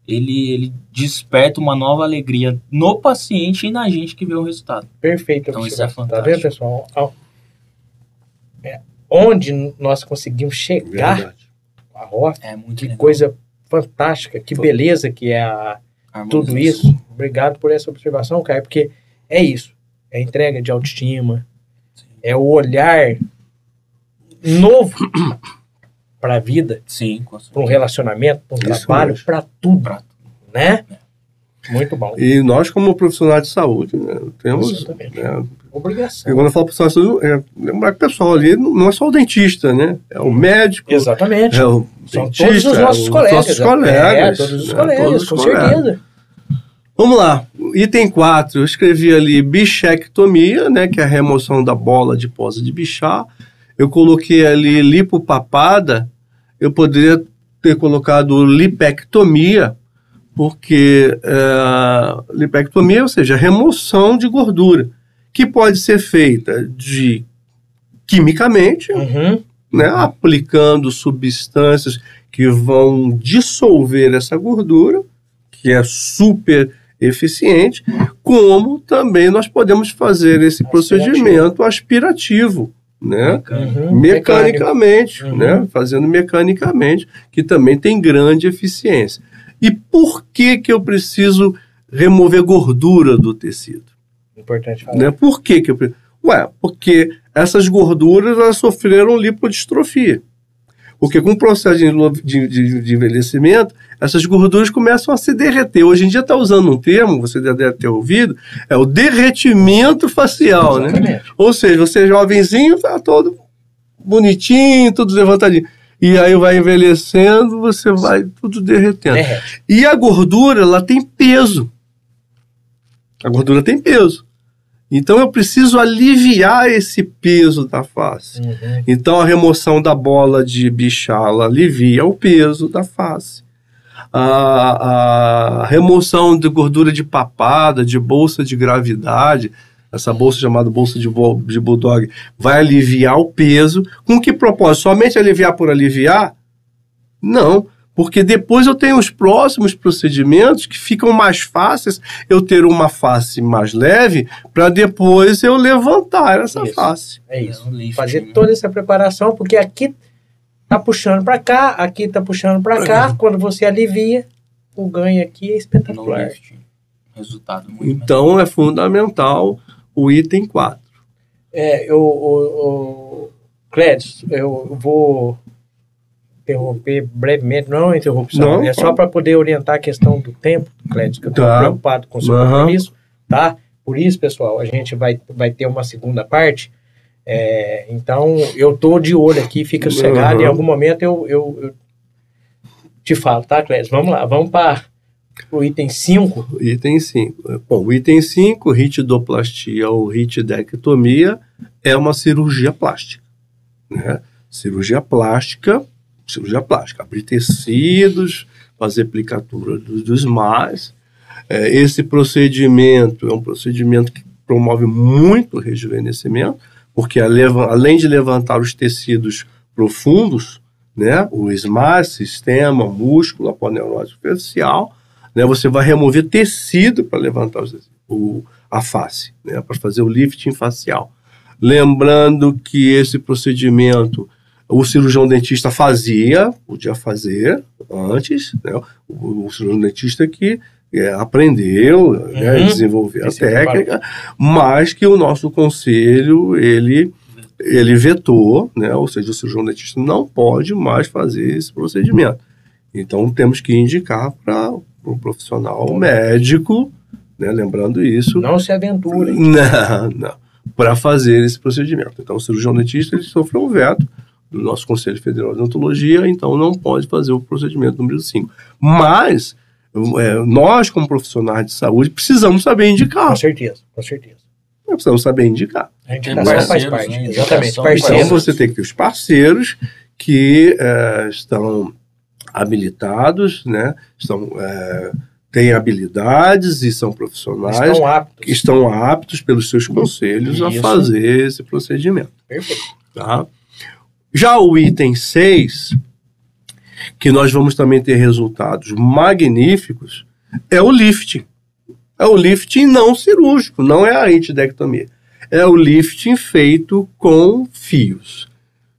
Ele, ele desperta uma nova alegria no paciente e na gente que vê o resultado. Perfeito. Então isso é fantástico. Tá vendo, pessoal? Onde nós conseguimos chegar Verdade. a ROF, é muito que legal. coisa fantástica, que beleza que é a, tudo isso. Obrigado por essa observação, Caio, porque é isso. É entrega de autoestima, Sim. é o olhar novo (clears throat) para a vida, para um relacionamento, para um isso trabalho, para tudo, pra tudo, né? É. Muito bom. E nós, como profissionais de saúde, né, temos. Né, Obrigação. E quando eu falo profissional de saúde, é, lembrar que o pessoal ali não é só o dentista, né? É o médico. Exatamente. É o São dentista, todos os nossos é colegas. Nossos colegas. É, todos os né, colegas, todos os com colegas. certeza. Vamos lá. Item 4, eu escrevi ali bichectomia, né? Que é a remoção da bola adiposa de bichar. Eu coloquei ali lipopapada. Eu poderia ter colocado lipectomia, porque é, lipectomia, ou seja, remoção de gordura, que pode ser feita de quimicamente, uhum. né, aplicando substâncias que vão dissolver essa gordura, que é super eficiente, como também nós podemos fazer esse procedimento aspirativo, né? Uhum. Mecanicamente, uhum. né? Fazendo mecanicamente, que também tem grande eficiência. E por que que eu preciso remover gordura do tecido? Importante falar. Né? Por que que eu? Ué, porque essas gorduras elas sofreram lipodistrofia. Porque com o processo de, de, de, envelhecimento, essas gorduras começam a se derreter. Hoje em dia está usando um termo, você deve ter ouvido, é o derretimento facial, né? Exatamente. né? Ou seja, você é jovenzinho, está todo bonitinho, tudo levantadinho. E aí vai envelhecendo, você vai tudo derretendo. Derrete. E a gordura, ela tem peso. A gordura tem peso. Então eu preciso aliviar esse peso da face. Uhum. Então a remoção da bola de bichala alivia o peso da face. A, a remoção de gordura de papada, de bolsa de gravidade, essa bolsa chamada bolsa de, de bulldog, vai aliviar o peso. Com que propósito? Somente aliviar por aliviar? Não, porque depois eu tenho os próximos procedimentos que ficam mais fáceis eu ter uma face mais leve para depois eu levantar essa isso. face. É isso. É Fazer toda essa preparação, porque aqui tá puxando para cá, aqui tá puxando para cá. Quando você alivia, o ganho aqui é espetacular. Resultado muito Então melhor. é fundamental o item 4. É, eu, o, Clédio, eu vou interromper brevemente, não é uma interrupção, não, é só para poder orientar a questão do tempo, Clédio, que eu estou tá. preocupado com o seu uhum. compromisso, tá? Por isso, pessoal, a gente vai, vai ter uma segunda parte. É, então, eu tô de olho aqui, fica sossegado, uhum. em algum momento eu, eu, eu, te falo, tá, Clédio? Vamos lá, vamos para o item 5? Item 5. Bom, o item 5, ritidoplastia ou ritidectomia, é uma cirurgia plástica. Né? Cirurgia plástica, cirurgia plástica, abrir tecidos, fazer aplicatura dos, dos mais. É, esse procedimento é um procedimento que promove muito rejuvenescimento, porque além de levantar os tecidos profundos, né, o SMAR, sistema, músculo, aponeurose superficial, né, você vai remover tecido para levantar o, a face, né, para fazer o lifting facial. Lembrando que esse procedimento o cirurgião dentista fazia, podia fazer antes, né, o, o cirurgião dentista que é, aprendeu, né, uhum. né, desenvolveu Esse a técnica, mas que o nosso conselho, ele ele vetou, né, ou seja, o cirurgião dentista não pode mais fazer esse procedimento. Então temos que indicar para um profissional médico, Né? Lembrando isso. Não se aventure. (laughs) Não, não. Para fazer esse procedimento. Então, o cirurgião dentista ele sofreu um veto do nosso Conselho Federal de Odontologia, então não pode fazer o procedimento número 5. Mas, é, nós, como profissionais de saúde, precisamos saber indicar. Com certeza, com certeza. Nós precisamos saber indicar. A indicação Mas- faz parte. né? Exatamente. Indicação Então, Parceiros. você tem que ter os parceiros que é, estão habilitados, né? Estão, é, têm habilidades e são profissionais Estão aptos. que estão aptos pelos seus conselhos a Isso. fazer esse procedimento. Perfeito. Tá? Já o item 6, que nós vamos também ter resultados magníficos, é o lifting. É o lifting não cirúrgico, não é a entidectomia. É o lifting feito com fios.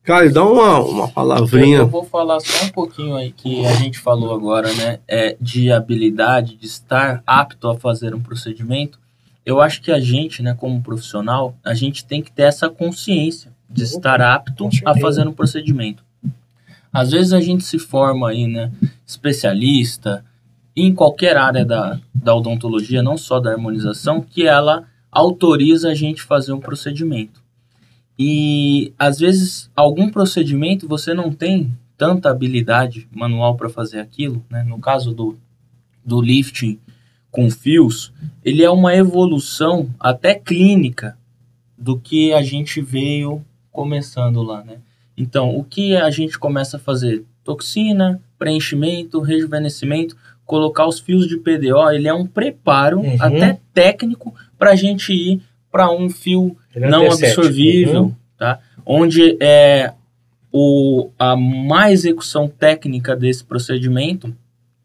Caio, dá uma, uma palavrinha. Eu vou falar só um pouquinho aí que a gente falou agora, né? É, de habilidade, de estar apto a fazer um procedimento. Eu acho que a gente, né, como profissional, a gente tem que ter essa consciência de estar apto a fazer um procedimento. Às vezes a gente se forma aí, né, especialista em qualquer área da, da odontologia, não só da harmonização, que ela autoriza a gente fazer um procedimento. E às vezes algum procedimento você não tem tanta habilidade manual para fazer aquilo, né? No caso do, do lifting com fios, ele é uma evolução até clínica do que a gente veio começando lá, né? Então, o que a gente começa a fazer? Toxina, preenchimento, rejuvenescimento, colocar os fios de PDO, ele é um preparo Uhum. até técnico para a gente ir para um fio Ele é não absorvível, Uhum. tá? Onde é o, a má execução técnica desse procedimento,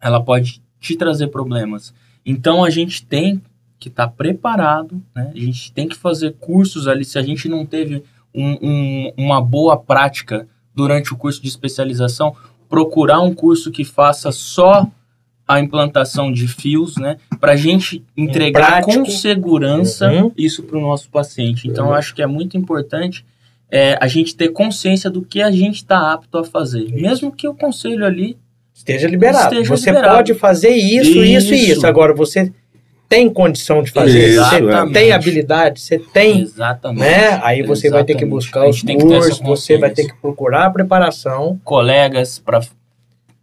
ela pode te trazer problemas. Então a gente tem que estar preparado, né? A gente tem que fazer cursos ali. Se a gente não teve um- um- uma boa prática durante o curso de especialização, procurar um curso que faça só a implantação de fios, né? Para a gente entregar prático. com segurança Uhum. isso para o nosso paciente. Então, eu Uhum. acho que é muito importante é, a gente ter consciência do que a gente está apto a fazer. Isso. Mesmo que o conselho ali Esteja liberado. Esteja você liberado. pode fazer isso, isso, e Isso. isso. Agora, você tem condição de fazer. Isso, você Exatamente. tem habilidade, você tem, Exatamente. né? Aí você vai ter que Exatamente. buscar os gente tem que ter essa cursos, você vai ter que procurar a preparação. Colegas para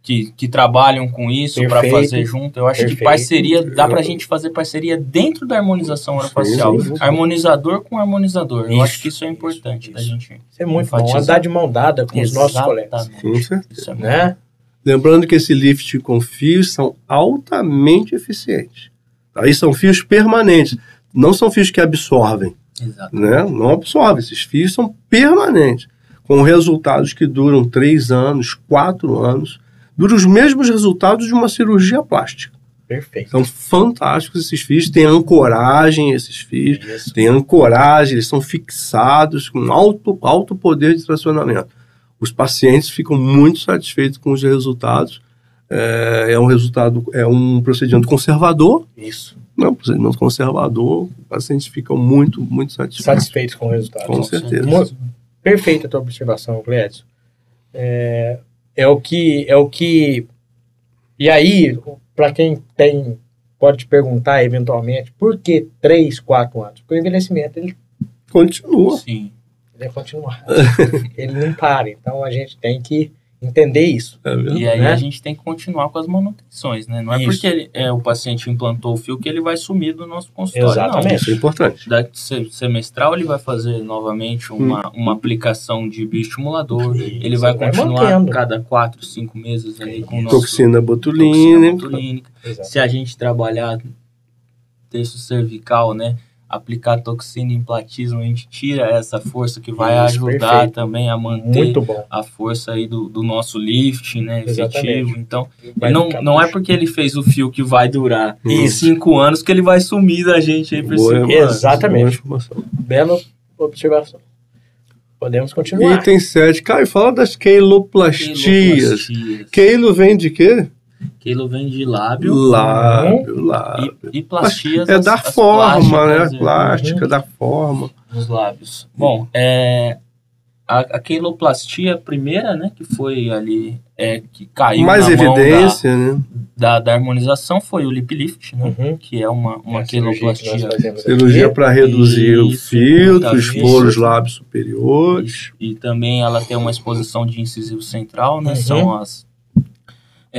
que, que trabalham com isso para fazer junto. Eu acho Perfeito. que parceria dá para a gente fazer parceria dentro da harmonização orofacial. Harmonizador com harmonizador. Eu Isso. acho que isso é importante da Isso. gente. Isso é muito bom. Enfatizar. Andar de mão dada com os nossos colegas. Exatamente. Com certeza. É muito Né? Lembrando que esse lift com fios são altamente eficientes. Aí são fios permanentes, não são fios que absorvem, Exato. né? Não absorvem, esses fios são permanentes, com resultados que duram três anos, quatro anos, duram os mesmos resultados de uma cirurgia plástica. Perfeito. São fantásticos esses fios, têm ancoragem esses fios, Isso. tem ancoragem, eles são fixados com alto, alto poder de tracionamento. Os pacientes ficam muito satisfeitos com os resultados. É, é um resultado, é um procedimento conservador, Isso. não, procedimento conservador. Os pacientes ficam muito, muito satisfeitos. Satisfeitos com o resultado. Com certeza. Perfeita a tua observação, Clédio. É, é o que é o que e aí para quem tem pode te perguntar eventualmente por que 3, 4 anos? Porque o envelhecimento ele, Continua. Sim. ele é continuado. (laughs) ele não para. Então a gente tem que entender isso. É. E aí Né? a gente tem que continuar com as manutenções, né? Não é Isso. porque ele- é, o paciente implantou o fio que ele vai sumir do nosso consultório. Exatamente. Isso é importante. Não. Da se- semestral ele vai fazer novamente uma, uma aplicação de bioestimulador. Ele vai Hum. Vai continuar mantendo. cada 4, 5 meses ali com o nosso Toxina toxina botulínica. botulínica. Exato. Se a gente trabalhar terço cervical, né? Aplicar toxina em platismo, a gente tira essa força que vai Isso, ajudar perfeito. também a manter Muito bom. a força aí do, do nosso lifting, né? Exatamente. Efetivo. Então, não, não é porque ele fez o fio que vai durar Isso. cinco anos que ele vai sumir da gente aí por cinco boa anos. Exatamente. Bela observação. Podemos continuar. Item 7. Caio, fala das queiloplastias. Queilo vem de quê? Quilo vem de lábio Lábio, lábio. e, e plastias. É as- da as forma, né? é, Plástica, Uhum. da forma. Dos lábios. Bom, é, a, a queloplastia primeira, né, que foi ali, é, que caiu Mais na evidência, mão da, né? Da, da harmonização foi o lip lift, né, uhum. que é uma, uma é queloplastia. Cirurgia para reduzir Isso, o filtro, expor os lábios superiores. E, e, também ela tem uma exposição de incisivo central, né, uhum. são as,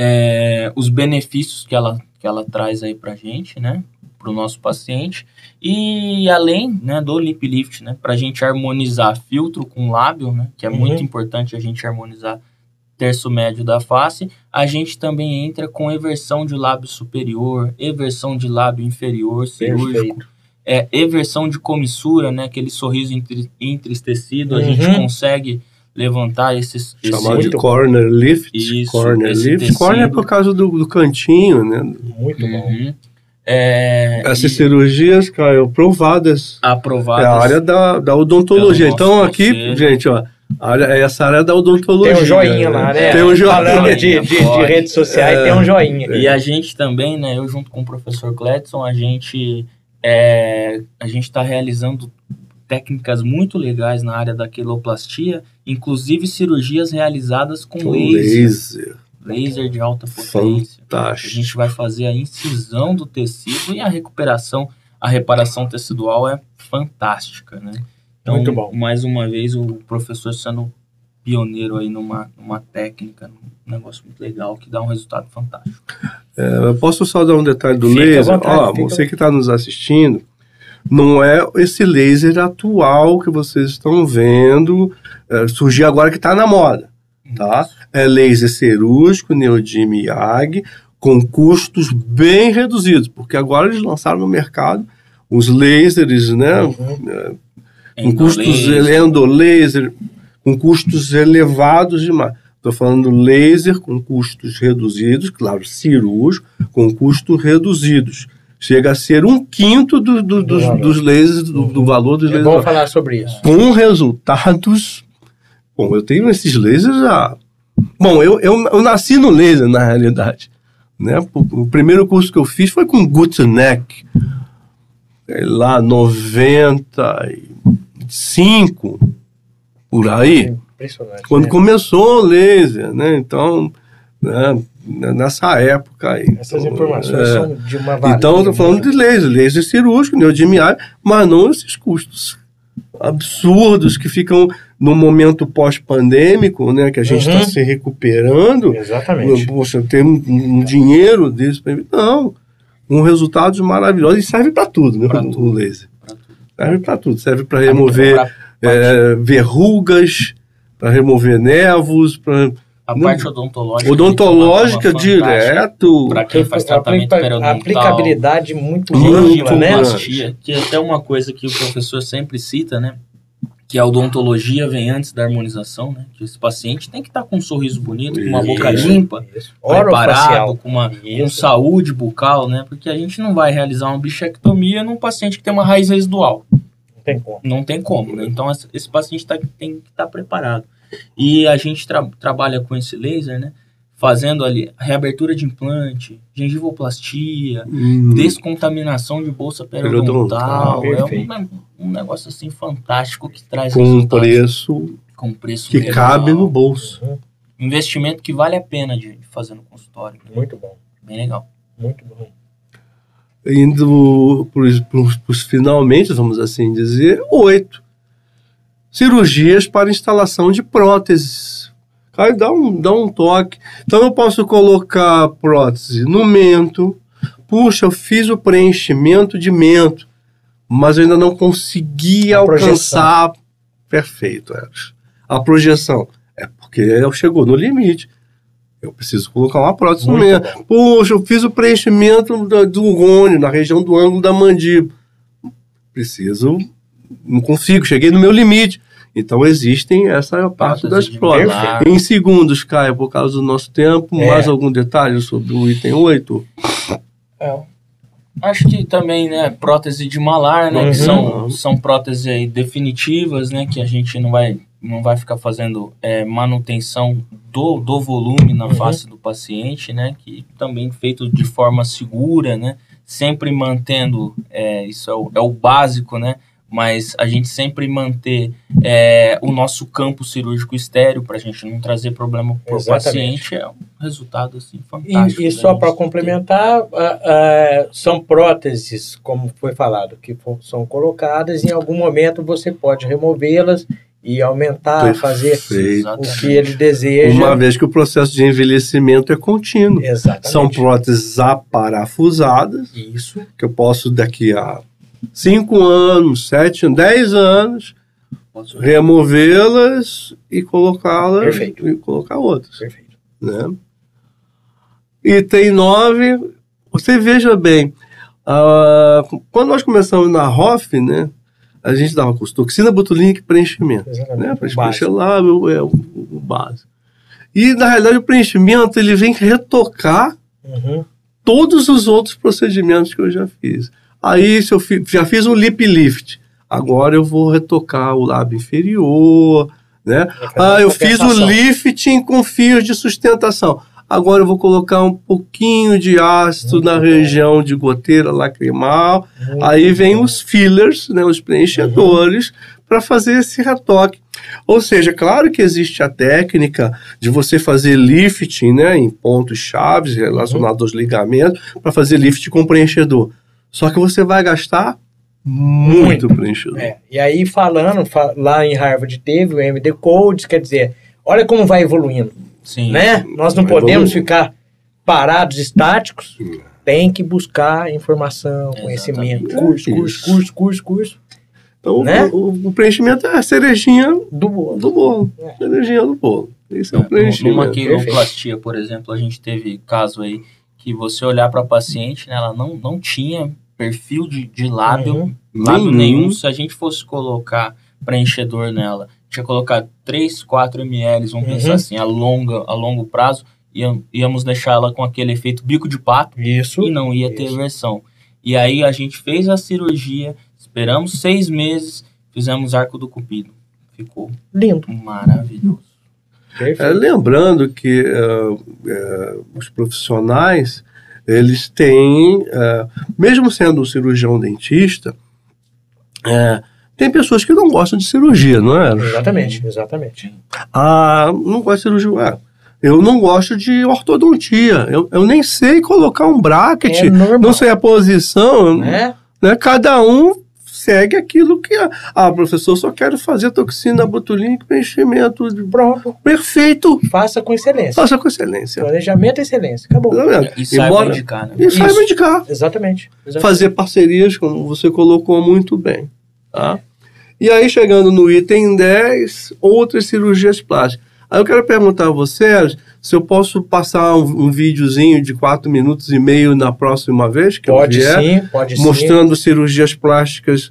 é, os benefícios que ela, que ela traz aí pra gente, né, para o nosso paciente. E além né, do lip lift, né, para a gente harmonizar filtro com lábio, né, que é uhum. muito importante a gente harmonizar terço médio da face, a gente também entra com eversão de lábio superior, eversão de lábio inferior cirúrgico, é, eversão de comissura, né, aquele sorriso entristecido, uhum. a gente uhum. consegue levantar esses... Chamado esse... de corner lift. Isso, corner lift. Tecido. Corner é por causa do, do cantinho, né? Muito uhum. bom. É, Essas cirurgias, Caio, aprovadas. Aprovadas. É a área da, da odontologia. Então, aqui, conselho. gente, ó, área, é essa área da odontologia. Tem um joinha lá, né? Tem um joinha. Falando de, de, de redes sociais, é, tem um joinha. E a gente também, né, eu junto com o professor Cledson, a gente é, a gente está realizando técnicas muito legais na área da queloplastia, inclusive cirurgias realizadas com, com laser. laser laser de alta potência. Fantástico. A gente vai fazer a incisão do tecido e a recuperação, a reparação tecidual é fantástica, né? Então, Muito bom. mais uma vez, o professor sendo pioneiro aí numa, numa técnica, um negócio muito legal, que dá um resultado fantástico. É, eu posso só dar um detalhe do fica laser? Vontade, Ó, você que está nos assistindo, não é esse laser atual que vocês estão vendo é, surgir agora que está na moda tá? É laser cirúrgico, Neodim e AG, com custos bem reduzidos, porque agora eles lançaram no mercado os lasers, né? Uhum. É, com custos endolaser, com custos elevados demais. Estou falando laser com custos reduzidos, claro, cirúrgico, com custos reduzidos. Chega a ser um quinto do, do, dos, dos lasers, do, do valor dos é lasers. Vamos falar sobre isso. Com resultados Bom, eu tenho esses lasers já. Bom, eu, eu, eu nasci no laser, na realidade. Né? O, o primeiro curso que eu fiz foi com Guteneck, lá 95, por aí. Impressionante. Quando né? começou o laser, né? Então, né? Nessa época aí. Essas então, informações é, são de uma Então, eu estou falando de laser, laser cirúrgico, neodimiário, mas não esses custos absurdos que ficam no momento pós-pandêmico, né, que a gente está uhum. se recuperando. Exatamente. Poxa, tem um, um dinheiro desse para não, um resultados maravilhosos e serve para tudo, né, pra o, tudo. laser. tudo. Serve para tudo, serve para remover é, verrugas, para remover nervos, para a parte odontológica. Odontológica direto. Para quem faz tratamento periodontal. aplicabilidade muito ampla, né? Que é até uma coisa que o professor sempre cita, né? Que a odontologia vem antes da harmonização, né? Que esse paciente tem que estar tá com um sorriso bonito, com uma boca limpa, isso. preparado, com, uma, com saúde bucal, né? Porque a gente não vai realizar uma bichectomia num paciente que tem uma raiz residual. Não tem como. Não tem como, né? Então esse paciente tá, tem que estar tá preparado. E a gente tra trabalha com esse laser, né? Fazendo ali reabertura de implante, gengivoplastia, hum. descontaminação de bolsa periodontal. É um, um, negócio assim fantástico que traz com um preço com preço que cabe no bolso. Uhum. Investimento que vale a pena de, de fazer no consultório. Né? Muito bom. Bem legal. Muito bom. Indo para os finalmente, vamos assim dizer, oito cirurgias para instalação de próteses. Aí dá um, dá um toque. Então eu posso colocar prótese no mento. Puxa, eu fiz o preenchimento de mento, mas eu ainda não consegui a alcançar. Projeção. Perfeito, Eros. A projeção. É porque ela chegou no limite. Eu preciso colocar uma prótese Muito no mento. Puxa, eu fiz o preenchimento do, do gônio, na região do ângulo da mandíbula. Preciso não consigo, cheguei no meu limite. Então existem essa parte das provas. Em segundos, Caio, por causa do nosso tempo, é. mais algum detalhe sobre o item 8? É. Acho que também, né, prótese de malar, né, uhum. que são, são próteses definitivas, né, que a gente não vai, não vai ficar fazendo é, manutenção do, do volume na uhum. face do paciente, né, que também feito de forma segura, né, sempre mantendo, é, isso é o, é o básico, né, mas a gente sempre manter é, o nosso campo cirúrgico estéreo para a gente não trazer problema para o paciente é um resultado assim fantástico. E, e só para complementar, uh, uh, são próteses, como foi falado, que são colocadas e em algum momento você pode removê-las e aumentar, Perfeito. fazer o que ele deseja. Uma vez que o processo de envelhecimento é contínuo. Exatamente. São próteses aparafusadas. Isso. Que eu posso daqui a 5 anos, 7, 10 anos removê-las e colocá-las e colocar outras. Perfeito. Né? E tem nove. Você veja bem, uh, quando nós começamos na ROF, né? a gente dava curso toxina, botulínica e preenchimento. Né? Para preencher lá é o, o básico. E, na realidade, o preenchimento ele vem retocar uhum. todos os outros procedimentos que eu já fiz. Aí, se eu fi, já fiz um lip lift, agora eu vou retocar o lábio inferior, né? Ah, eu fiz o lifting com fios de sustentação. Agora eu vou colocar um pouquinho de ácido Muito na bom. região de goteira lacrimal. Muito Aí vem bom. os fillers, né, os preenchedores, uhum. para fazer esse retoque. Ou seja, claro que existe a técnica de você fazer lifting né, em pontos chaves relacionados uhum. aos ligamentos, para fazer lift com preenchedor. Só que você vai gastar muito, muito. preenchedor. É. E aí, falando, lá em Harvard teve o MD Codes, quer dizer, olha como vai evoluindo. Sim. Né? Nós não podemos ficar parados, estáticos. Tem que buscar informação, Exatamente. conhecimento, curso, curso, curso, curso, curso. Então, né? o, o, preenchimento é a cerejinha do bolo. Do bolo. É. Cerejinha do bolo. Isso é, é o preenchimento. Numa quiroplastia, por exemplo, a gente teve caso aí que você olhar para a paciente, né, ela não, não tinha perfil de, de lábio, uhum. lábio uhum. nenhum. Se a gente fosse colocar preenchedor nela tinha colocado 3, 4 ml, vamos uhum. pensar assim, a, longa, a longo prazo, íamos deixar ela com aquele efeito bico de pato isso, e não ia isso. ter versão. E aí a gente fez a cirurgia, esperamos seis meses, fizemos arco do cupido. Ficou lindo, maravilhoso. É, lembrando que uh, uh, os profissionais, eles têm, uh, mesmo sendo um cirurgião dentista, tem pessoas que não gostam de cirurgia, não é? Exatamente, exatamente. Ah, não gosto de cirurgia. É, eu não gosto de ortodontia. Eu, eu nem sei colocar um bracket. É não sei a posição. É? Né? Cada um segue aquilo que... É. Ah, professor, só quero fazer toxina botulínica, preenchimento. Pronto. Perfeito. Faça com excelência. Faça com excelência. Planejamento e excelência. Acabou. E saiba Embora, indicar, né? E saiba indicar. Exatamente. Exatamente. Fazer parcerias, como você colocou muito bem. Tá? E aí, chegando no item 10, outras cirurgias plásticas. Aí eu quero perguntar a você, se eu posso passar um, um videozinho de 4 minutos e meio na próxima vez que pode eu vier, sim, pode mostrando sim. cirurgias plásticas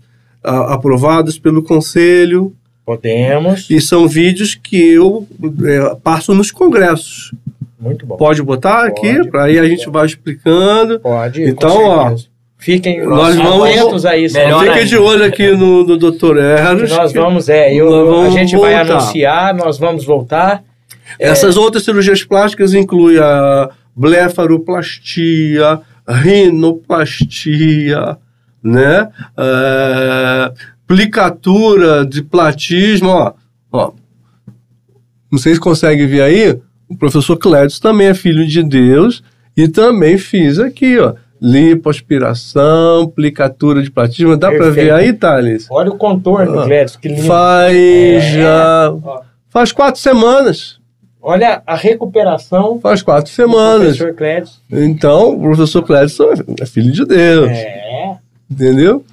uh, aprovadas pelo conselho. Podemos. E são vídeos que eu é, passo nos congressos. Muito bom. Pode botar pode, aqui, para aí a gente vai explicando. Pode. Então, ó, Fiquem nós vamos, atentos a isso. Fiquem de olho aqui no, no Dr. Eros. Nós vamos, é, eu, vamos a gente voltar. vai anunciar, nós vamos voltar. Essas é... outras cirurgias plásticas incluem a blefaroplastia, rinoplastia, né? É, plicatura de platismo, ó, ó. Não sei se consegue ver aí, o professor Clédio também é filho de Deus e também fiz aqui, ó lipoaspiração, aplicatura de platismo. Dá para ver aí, Thales? Olha o contorno, ah, que lindo. Faz é. já... Faz quatro semanas. Olha a recuperação. Faz quatro semanas. Professor Clédio. Então, o professor Clédio é filho de Deus. É. Entendeu?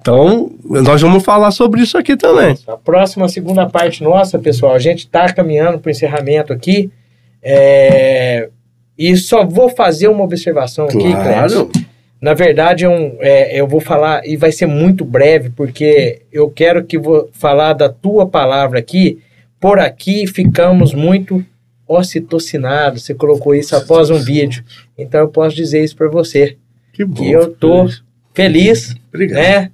Então, nós vamos falar sobre isso aqui também. A próxima, segunda parte nossa, pessoal, a gente está caminhando para o encerramento aqui. É, e só vou fazer uma observação aqui, claro. Na verdade, é um, é, eu vou falar, e vai ser muito breve, porque eu quero que vou falar da tua palavra aqui. Por aqui ficamos muito ocitocinados. Você colocou isso após um vídeo. Então eu posso dizer isso para você. Que bom. Que eu tô feliz, Obrigado. né?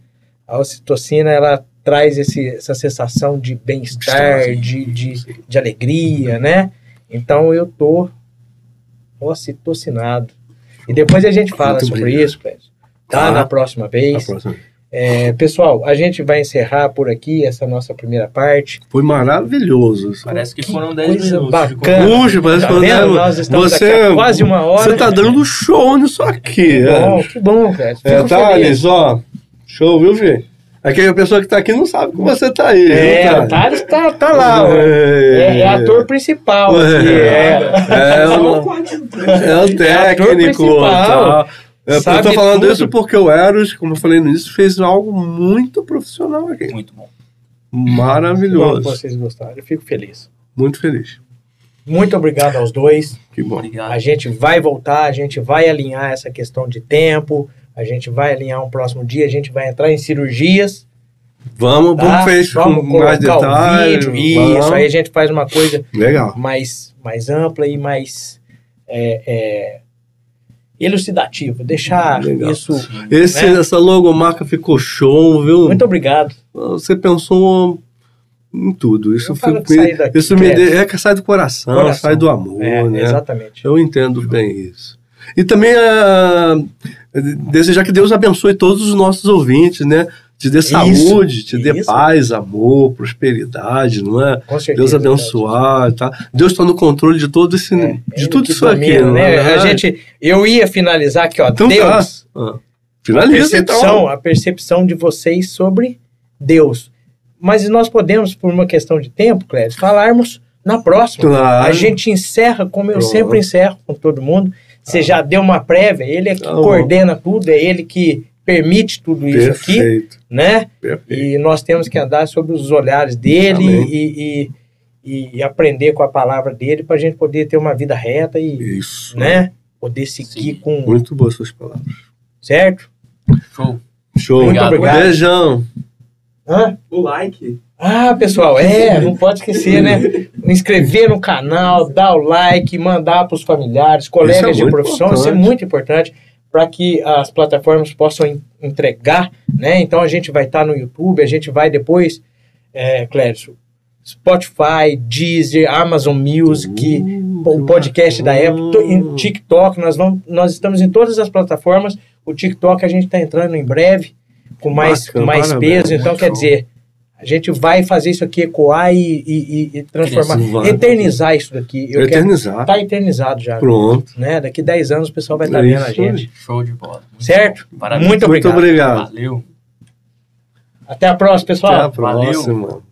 A ocitocina, ela traz esse, essa sensação de bem-estar, de, de, de alegria, né? Então eu tô ocitocinado. E depois a gente fala Muito sobre obrigado. isso, Clécio. Tá? tá? Na próxima vez. próxima. É, pessoal, a gente vai encerrar por aqui essa nossa primeira parte. Foi maravilhoso. Parece que foram 10 minutos. Bacana. Puxa, parece tá que vendo? Nós estamos você, aqui há quase uma hora. Você tá dando show nisso aqui. Que é. bom, que bom, cara. Fico É. Thales, ó. Show, viu, Fê? Aquela pessoa que tá aqui não sabe que você tá aí. É, viu, o Thales tá, tá lá, ó. É, é ator principal aqui, é. É, o, é o técnico. principal. Tá. Eu, eu tô falando tudo. isso porque o Eros, como eu falei no início, fez algo muito profissional aqui. Muito bom. Bom, Maravilhoso. vocês gostaram, eu fico feliz. Muito feliz. Muito obrigado aos dois. Que bom. Obrigado. A gente vai voltar, a gente vai alinhar essa questão de tempo, a gente vai alinhar um próximo dia, a gente vai entrar em cirurgias. Vamos, Tá? vamos fez com mais detalhes. vídeo, vamos. isso aí a gente faz uma coisa Legal. mais, mais ampla e mais é, é, elucidativa. Deixar Legal. isso. Esse, né? Essa logomarca ficou show, viu? Muito obrigado. Você pensou em tudo. Isso, daqui, isso me Cléber. de, é que sai do coração, Coração. sai do amor, É, né? Exatamente. Eu entendo bem isso. E também ah, desejar que Deus abençoe todos os nossos ouvintes, né? Te dê saúde, te dê isso. paz, amor, prosperidade, não é? Com certeza. Deus abençoar, tá? Deus está no controle de todo esse, É, de tudo isso aqui, domina, não né? é? A gente, eu ia finalizar aqui, ó. Então tá. Deus, Ah, a finaliza percepção, então. a percepção de vocês sobre Deus. Mas nós podemos, por uma questão de tempo, Clédio, falarmos na próxima. Claro. A gente encerra como eu Pronto. sempre encerro com todo mundo. Você já deu uma prévia, ele é que Tá bom. coordena tudo, é ele que permite tudo isso aqui, Perfeito, né? perfeito. E nós temos que andar sobre os olhares dele e, e, e aprender com a palavra dele para a gente poder ter uma vida reta e, Isso. né? Poder seguir Sim. com. Muito boas suas palavras. Certo? Show. Show. Muito obrigado. Beijão. Hã? O like. Ah, pessoal, é, não pode esquecer, né? (laughs) Inscrever no canal, dar o like, mandar para os familiares, colegas é de profissão, isso é importante. muito importante para que as plataformas possam en- entregar, né? Então a gente vai estar no YouTube, a gente vai depois, é, Clédio, Spotify, Deezer, Amazon Music, Uh, o podcast da Apple. TikTok, nós, vamos, nós estamos em todas as plataformas. O TikTok a gente está entrando em breve com mais, Bacana, com mais peso. Então, quer dizer, a gente vai fazer isso aqui ecoar e, e- e- transformar, Crescer, vai. eternizar isso daqui. Eu Eternizar. quero tá eternizado já. Pronto. Né? Daqui 10 anos o pessoal vai estar É vendo a gente. Show de bola. Muito Certo? bom. Parabéns. Muito Muito obrigado. obrigado. Valeu. Até a próxima, pessoal. Até a valeu. próxima.